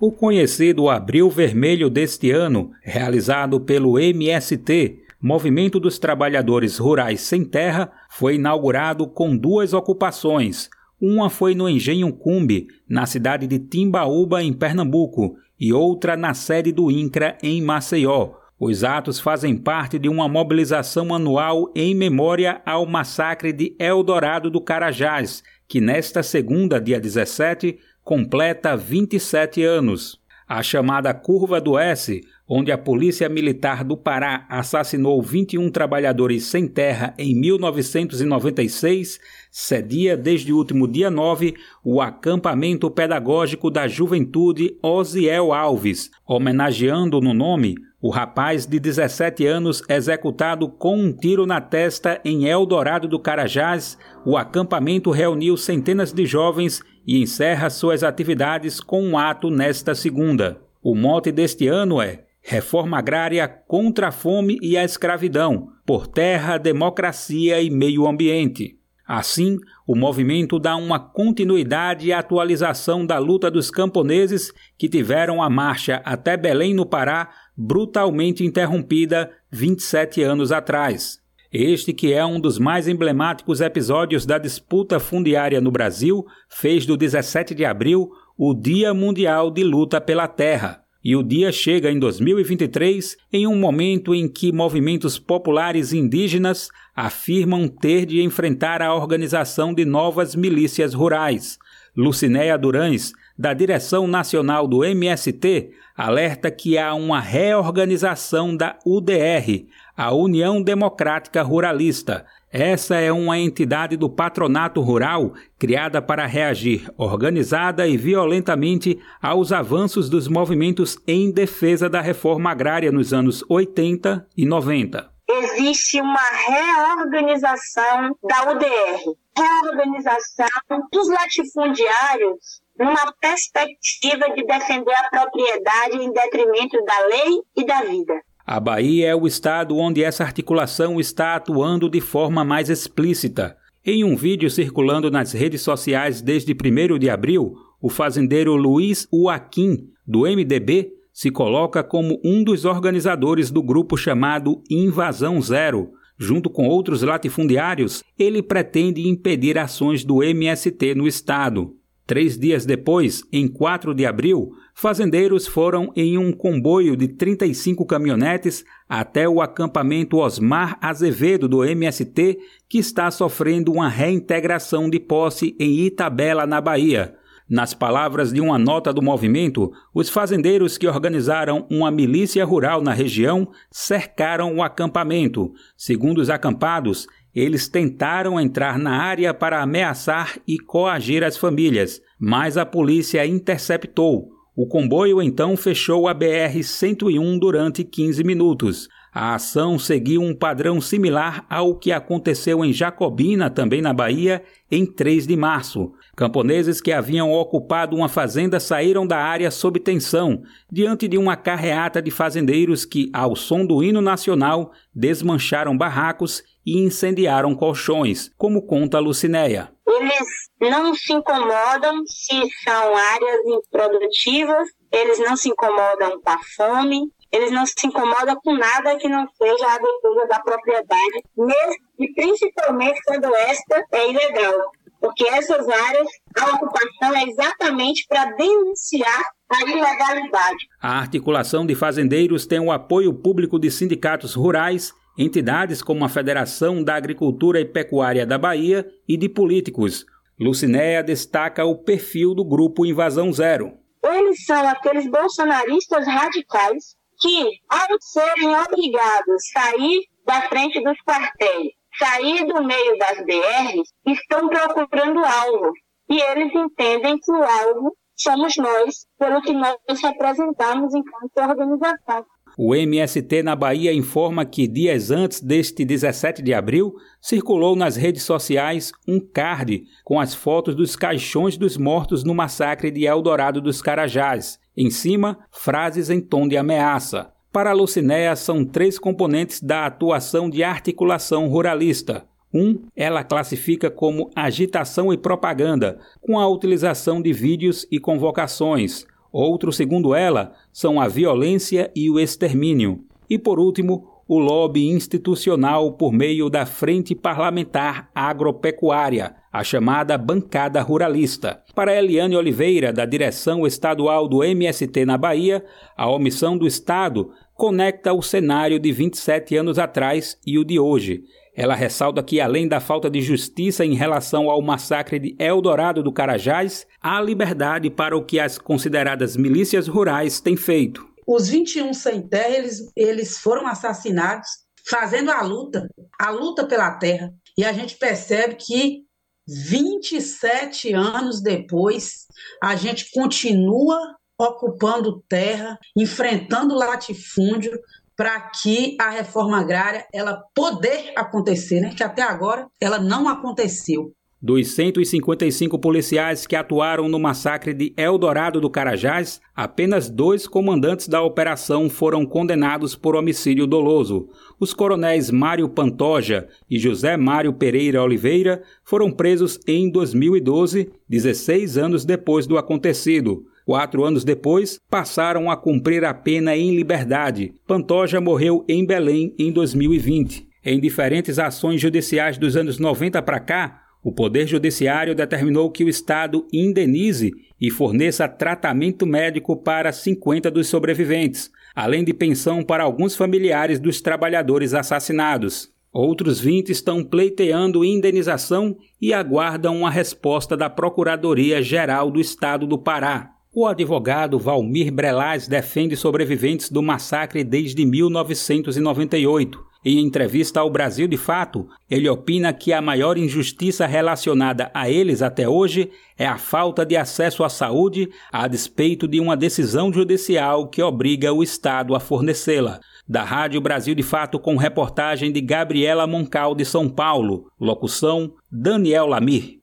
S8: O conhecido Abril Vermelho deste ano, realizado pelo MST, Movimento dos Trabalhadores Rurais Sem Terra, foi inaugurado com duas ocupações. Uma foi no Engenho Cumbe, na cidade de Timbaúba, em Pernambuco, e outra na sede do INCRA em Maceió. Os atos fazem parte de uma mobilização anual em memória ao massacre de Eldorado do Carajás, que nesta segunda, dia 17, completa 27 anos. A chamada Curva do S, onde a Polícia Militar do Pará assassinou 21 trabalhadores sem terra em 1996, cedia desde o último dia 9 o acampamento pedagógico da juventude Osiel Alves, homenageando no nome o rapaz de 17 anos executado com um tiro na testa em Eldorado do Carajás. O acampamento reuniu centenas de jovens e encerra suas atividades com um ato nesta segunda. O mote deste ano é Reforma agrária contra a fome e a escravidão, por terra, democracia e meio ambiente. Assim, o movimento dá uma continuidade e atualização da luta dos camponeses que tiveram a marcha até Belém, no Pará, brutalmente interrompida 27 anos atrás. Este, que é um dos mais emblemáticos episódios da disputa fundiária no Brasil, fez do 17 de abril o Dia Mundial de Luta pela Terra. E o dia chega em 2023 em um momento em que movimentos populares indígenas afirmam ter de enfrentar a organização de novas milícias rurais. Lucinéia Durães, da direção nacional do MST, alerta que há uma reorganização da UDR, a União Democrática Ruralista, essa é uma entidade do patronato rural criada para reagir organizada e violentamente aos avanços dos movimentos em defesa da reforma agrária nos anos 80 e 90.
S26: Existe uma reorganização da UDR, reorganização dos latifundiários numa perspectiva de defender a propriedade em detrimento da lei e da vida.
S8: A Bahia é o estado onde essa articulação está atuando de forma mais explícita. Em um vídeo circulando nas redes sociais desde 1 de abril, o fazendeiro Luiz Uaquim, do MDB, se coloca como um dos organizadores do grupo chamado Invasão Zero. Junto com outros latifundiários, ele pretende impedir ações do MST no estado. Três dias depois, em 4 de abril, fazendeiros foram em um comboio de 35 caminhonetes até o acampamento Osmar Azevedo do MST, que está sofrendo uma reintegração de posse em Itabela, na Bahia. Nas palavras de uma nota do movimento, os fazendeiros que organizaram uma milícia rural na região cercaram o acampamento. Segundo os acampados, eles tentaram entrar na área para ameaçar e coagir as famílias, mas a polícia interceptou. O comboio então fechou a BR-101 durante 15 minutos. A ação seguiu um padrão similar ao que aconteceu em Jacobina, também na Bahia, em 3 de março. Camponeses que haviam ocupado uma fazenda saíram da área sob tensão, diante de uma carreata de fazendeiros que, ao som do hino nacional, desmancharam barracos e incendiaram colchões, como conta Lucinéia.
S26: Eles não se incomodam se são áreas improdutivas, eles não se incomodam com a fome, eles não se incomodam com nada que não seja a defesa da propriedade, mesmo e principalmente quando esta é ilegal. Porque essas áreas, a ocupação é exatamente para denunciar a ilegalidade.
S8: A articulação de fazendeiros tem o apoio público de sindicatos rurais, entidades como a Federação da Agricultura e Pecuária da Bahia e de políticos. Lucinéia destaca o perfil do grupo Invasão Zero.
S26: Eles são aqueles bolsonaristas radicais que, ao serem obrigados a sair da frente dos quartéis, sair do meio das BRs, estão procurando alvo. E eles entendem que o alvo somos nós, pelo que nós representamos enquanto organização.
S8: O MST na Bahia informa que dias antes deste 17 de abril, circulou nas redes sociais um card com as fotos dos caixões dos mortos no massacre de Eldorado dos Carajás. Em cima, frases em tom de ameaça. Para a Lucinéia, são três componentes da atuação de articulação ruralista. Um, ela classifica como agitação e propaganda, com a utilização de vídeos e convocações. Outro, segundo ela, são a violência e o extermínio. E por último, o lobby institucional por meio da Frente Parlamentar Agropecuária, a chamada Bancada Ruralista. Para Eliane Oliveira, da direção estadual do MST na Bahia, a omissão do Estado conecta o cenário de 27 anos atrás e o de hoje. Ela ressalta que, além da falta de justiça em relação ao massacre de Eldorado do Carajás, há liberdade para o que as consideradas milícias rurais têm feito.
S27: os 21 sem terra, eles, eles foram assassinados fazendo a luta, a luta pela terra. E a gente percebe que 27 anos depois, a gente continua ocupando terra, enfrentando latifúndio para que a reforma agrária ela poder acontecer, né? Que até agora ela não aconteceu.
S8: Dos 155 policiais que atuaram no massacre de Eldorado do Carajás, apenas dois comandantes da operação foram condenados por homicídio doloso. Os coronéis Mário Pantoja e José Mário Pereira Oliveira foram presos em 2012, 16 anos depois do acontecido. Quatro anos depois, passaram a cumprir a pena em liberdade. Pantoja morreu em Belém em 2020. Em diferentes ações judiciais dos anos 90 para cá, o Poder Judiciário determinou que o Estado indenize e forneça tratamento médico para 50 dos sobreviventes, além de pensão para alguns familiares dos trabalhadores assassinados. Outros 20 estão pleiteando indenização e aguardam a resposta da Procuradoria-Geral do Estado do Pará. O advogado Valmir Brelaz defende sobreviventes do massacre desde 1998 em entrevista ao Brasil de Fato, ele opina que a maior injustiça relacionada a eles até hoje é a falta de acesso à saúde, a despeito de uma decisão judicial que obriga o Estado a fornecê-la. Da Rádio Brasil de Fato, com reportagem de Gabriela Moncal de São Paulo. Locução: Daniel Lamir.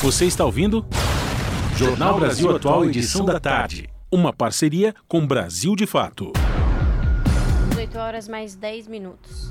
S2: Você está ouvindo? Jornal Brasil Atual, edição da tarde. Uma parceria com Brasil de Fato.
S3: 18 horas mais 10 minutos.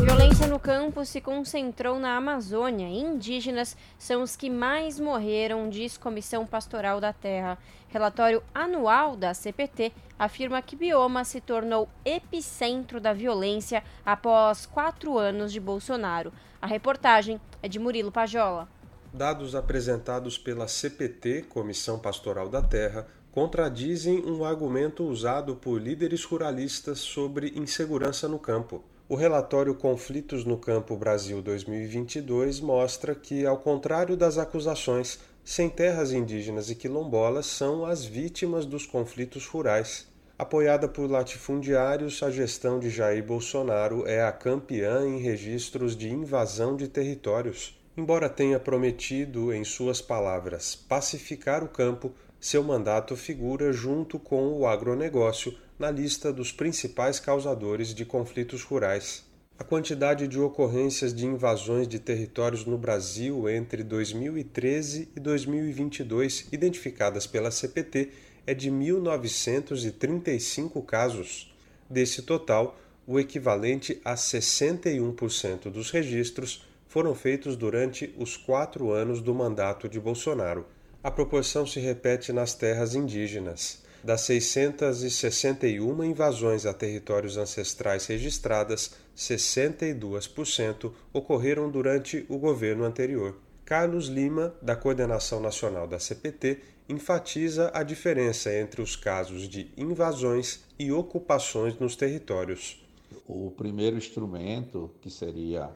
S3: Violência no campo se concentrou na Amazônia e indígenas são os que mais morreram, diz Comissão Pastoral da Terra. Relatório anual da CPT afirma que bioma se tornou epicentro da violência após quatro anos de Bolsonaro. A reportagem é de Murilo Pajola.
S28: Dados apresentados pela CPT, Comissão Pastoral da Terra, contradizem um argumento usado por líderes ruralistas sobre insegurança no campo. O relatório Conflitos no Campo Brasil 2022 mostra que, ao contrário das acusações, sem terras indígenas e quilombolas são as vítimas dos conflitos rurais. Apoiada por latifundiários, a gestão de Jair Bolsonaro é a campeã em registros de invasão de territórios. Embora tenha prometido, em suas palavras, pacificar o campo, seu mandato figura junto com o agronegócio na lista dos principais causadores de conflitos rurais. A quantidade de ocorrências de invasões de territórios no Brasil entre 2013 e 2022, identificadas pela CPT, é de 1.935 casos. Desse total, o equivalente a 61% dos registros foram feitos durante os quatro anos do mandato de Bolsonaro. A proporção se repete nas terras indígenas. Das 661 invasões a territórios ancestrais registradas, 62% ocorreram durante o governo anterior. Carlos Lima, da Coordenação Nacional da CPT, enfatiza a diferença entre os casos de invasões e ocupações nos territórios.
S29: O primeiro instrumento, que seria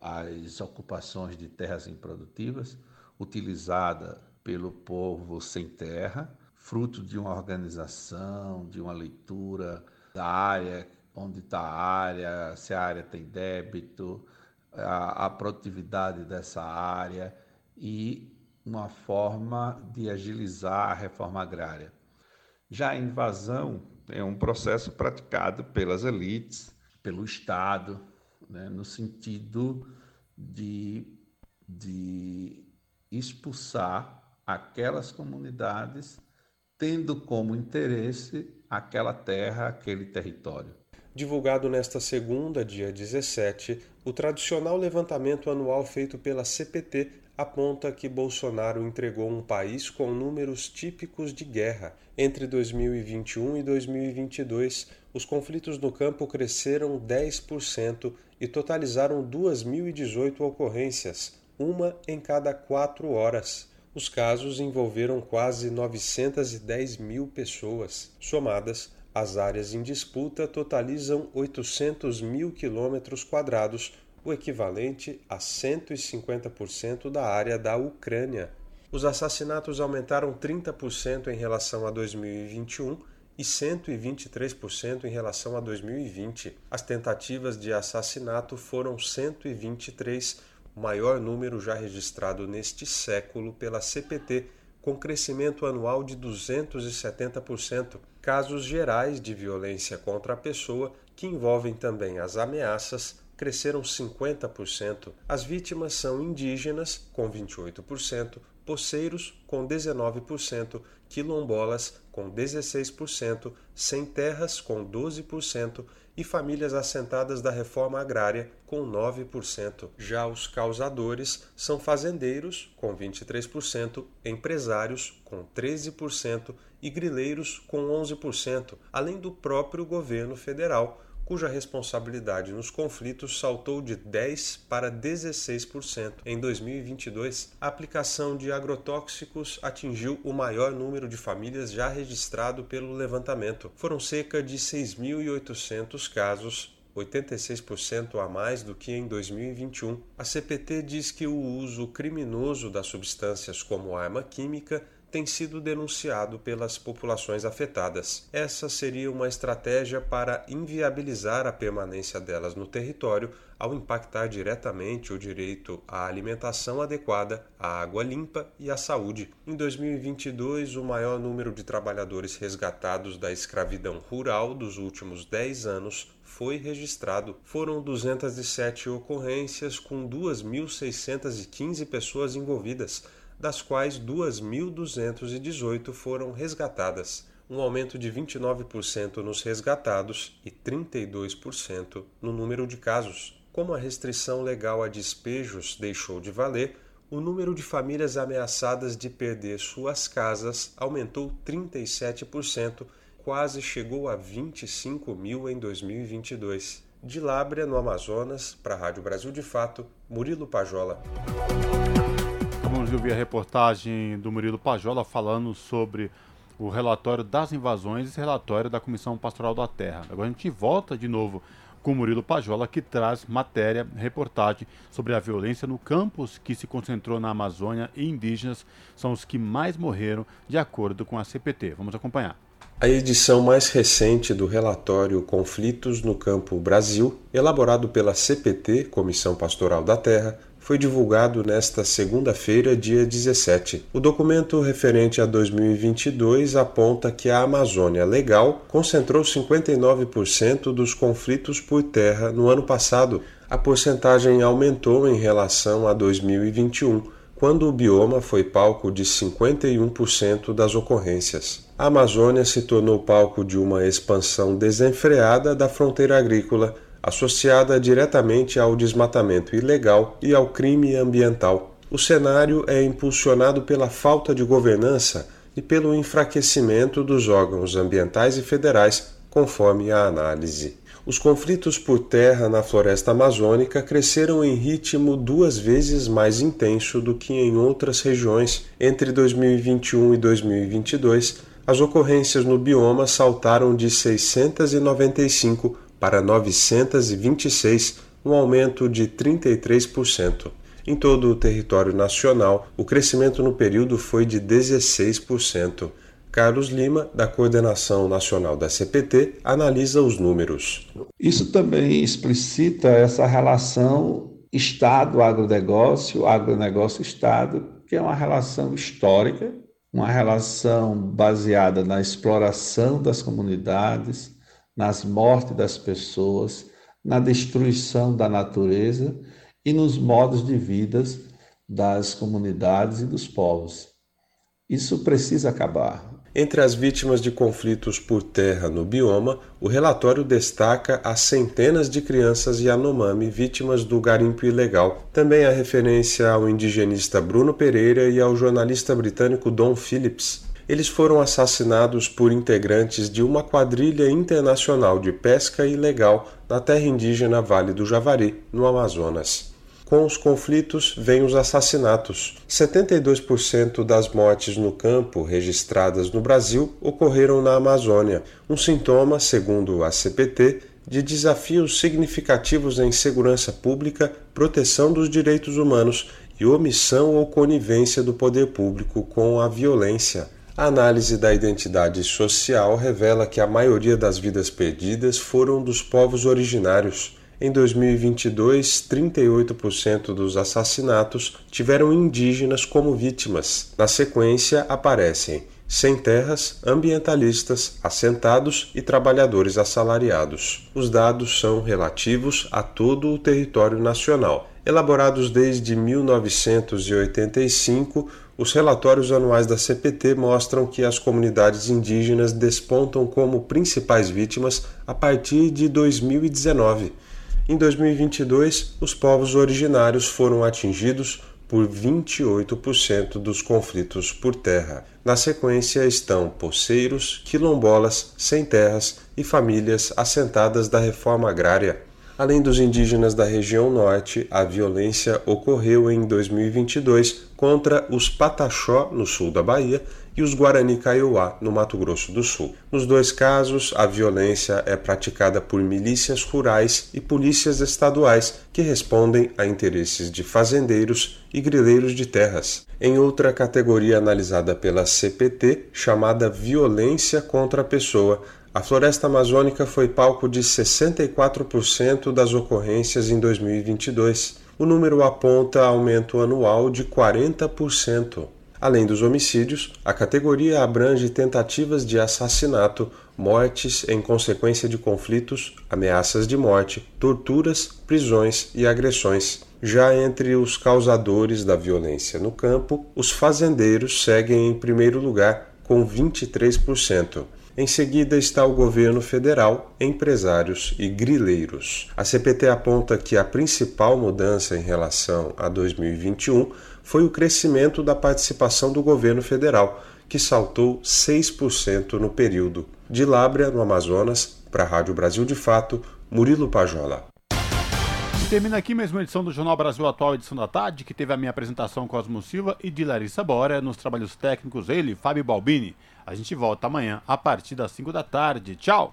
S29: as ocupações de terras improdutivas, utilizada pelo povo sem terra, fruto de uma organização, de uma leitura da área, onde está a área, se a área tem débito, a, a produtividade dessa área e uma forma de agilizar a reforma agrária. Já a invasão é um processo praticado pelas elites, pelo Estado, né, no sentido de, de expulsar aquelas comunidades, tendo como interesse aquela terra, aquele território.
S28: Divulgado nesta segunda, dia 17, o tradicional levantamento anual feito pela CPT aponta que Bolsonaro entregou um país com números típicos de guerra. Entre 2021 e 2022, os conflitos no campo cresceram 10% e totalizaram 2.018 ocorrências, uma em cada quatro horas. Os casos envolveram quase 910 mil pessoas. Somadas, as áreas em disputa totalizam 800 mil quilômetros quadrados, o equivalente a 150% da área da Ucrânia. Os assassinatos aumentaram 30% em relação a 2021 e 123% em relação a 2020. As tentativas de assassinato foram 123, o maior número já registrado neste século pela CPT, com crescimento anual de 270%. Casos gerais de violência contra a pessoa, que envolvem também as ameaças, cresceram 50%. As vítimas são indígenas, com 28%, poceiros, com 19%, quilombolas, com 16%, sem terras, com 12%, e famílias assentadas da reforma agrária, com 9%. Já os causadores são fazendeiros, com 23%, empresários, com 13%, e grileiros, com 11%, além do próprio governo federal, cuja responsabilidade nos conflitos saltou de 10% para 16%. Em 2022, a aplicação de agrotóxicos atingiu o maior número de famílias já registrado pelo levantamento. Foram cerca de 6.800 casos 86% a mais do que em 2021. A CPT diz que o uso criminoso das substâncias como arma química tem sido denunciado pelas populações afetadas. Essa seria uma estratégia para inviabilizar a permanência delas no território ao impactar diretamente o direito à alimentação adequada, à água limpa e à saúde. Em 2022, o maior número de trabalhadores resgatados da escravidão rural dos últimos 10 anos foi registrado. Foram 207 ocorrências com 2.615 pessoas envolvidas das quais 2.218 foram resgatadas, um aumento de 29% nos resgatados e 32% no número de casos. Como a restrição legal a despejos deixou de valer, o número de famílias ameaçadas de perder suas casas aumentou 37%, quase chegou a 25 mil em 2022. De Lábrea, no Amazonas, para a Rádio Brasil de Fato, Murilo Pajola.
S1: Vamos ouvir a reportagem do Murilo Pajola falando sobre o relatório das invasões e relatório da Comissão Pastoral da Terra. Agora a gente volta de novo com o Murilo Pajola, que traz matéria, reportagem sobre a violência no campus que se concentrou na Amazônia e indígenas são os que mais morreram, de acordo com a CPT. Vamos acompanhar.
S28: A edição mais recente do relatório Conflitos no Campo Brasil, elaborado pela CPT, Comissão Pastoral da Terra, foi divulgado nesta segunda-feira, dia 17. O documento referente a 2022 aponta que a Amazônia Legal concentrou 59% dos conflitos por terra no ano passado. A porcentagem aumentou em relação a 2021, quando o bioma foi palco de 51% das ocorrências. A Amazônia se tornou palco de uma expansão desenfreada da fronteira agrícola associada diretamente ao desmatamento ilegal e ao crime ambiental. O cenário é impulsionado pela falta de governança e pelo enfraquecimento dos órgãos ambientais e federais, conforme a análise. Os conflitos por terra na floresta amazônica cresceram em ritmo duas vezes mais intenso do que em outras regiões. Entre 2021 e 2022, as ocorrências no bioma saltaram de 695 para 926, um aumento de 33%. Em todo o território nacional, o crescimento no período foi de 16%. Carlos Lima, da Coordenação Nacional da CPT, analisa os números.
S29: Isso também explicita essa relação Estado-agronegócio, agronegócio-Estado, que é uma relação histórica, uma relação baseada na exploração das comunidades, nas mortes das pessoas, na destruição da natureza e nos modos de vida das comunidades e dos povos. Isso precisa acabar.
S28: Entre as vítimas de conflitos por terra no bioma, o relatório destaca as centenas de crianças Yanomami vítimas do garimpo ilegal. Também há referência ao indigenista Bruno Pereira e ao jornalista britânico Don Phillips, eles foram assassinados por integrantes de uma quadrilha internacional de pesca ilegal na terra indígena Vale do Javari, no Amazonas. Com os conflitos vêm os assassinatos. 72% das mortes no campo registradas no Brasil ocorreram na Amazônia, um sintoma, segundo a CPT, de desafios significativos em segurança pública, proteção dos direitos humanos e omissão ou conivência do poder público com a violência. A análise da identidade social revela que a maioria das vidas perdidas foram dos povos originários. Em 2022, 38% dos assassinatos tiveram indígenas como vítimas. Na sequência, aparecem sem terras, ambientalistas, assentados e trabalhadores assalariados. Os dados são relativos a todo o território nacional. Elaborados desde 1985, os relatórios anuais da CPT mostram que as comunidades indígenas despontam como principais vítimas a partir de 2019. Em 2022, os povos originários foram atingidos por 28% dos conflitos por terra. Na sequência estão poceiros, quilombolas, sem terras e famílias assentadas da reforma agrária. Além dos indígenas da região norte, a violência ocorreu em 2022 contra os Pataxó, no sul da Bahia, e os Guarani Kaiowá, no Mato Grosso do Sul. Nos dois casos, a violência é praticada por milícias rurais e polícias estaduais que respondem a interesses de fazendeiros e grileiros de terras. Em outra categoria analisada pela CPT, chamada violência contra a pessoa, a floresta amazônica foi palco de 64% das ocorrências em 2022. O número aponta aumento anual de 40%. Além dos homicídios, a categoria abrange tentativas de assassinato, mortes em consequência de conflitos, ameaças de morte, torturas, prisões e agressões. Já entre os causadores da violência no campo, os fazendeiros seguem em primeiro lugar, com 23%. Em seguida está o governo federal, empresários e grileiros. A CPT aponta que a principal mudança em relação a 2021 foi o crescimento da participação do governo federal, que saltou 6% no período. De Lábrea, no Amazonas, para a Rádio Brasil de Fato, Murilo Pajola.
S1: termina aqui mais uma edição do Jornal Brasil Atual, edição da tarde, que teve a minha apresentação Cosmo Silva e de Larissa Bora, nos trabalhos técnicos ele, Fábio Balbini. A gente volta amanhã a partir das 5 da tarde. Tchau!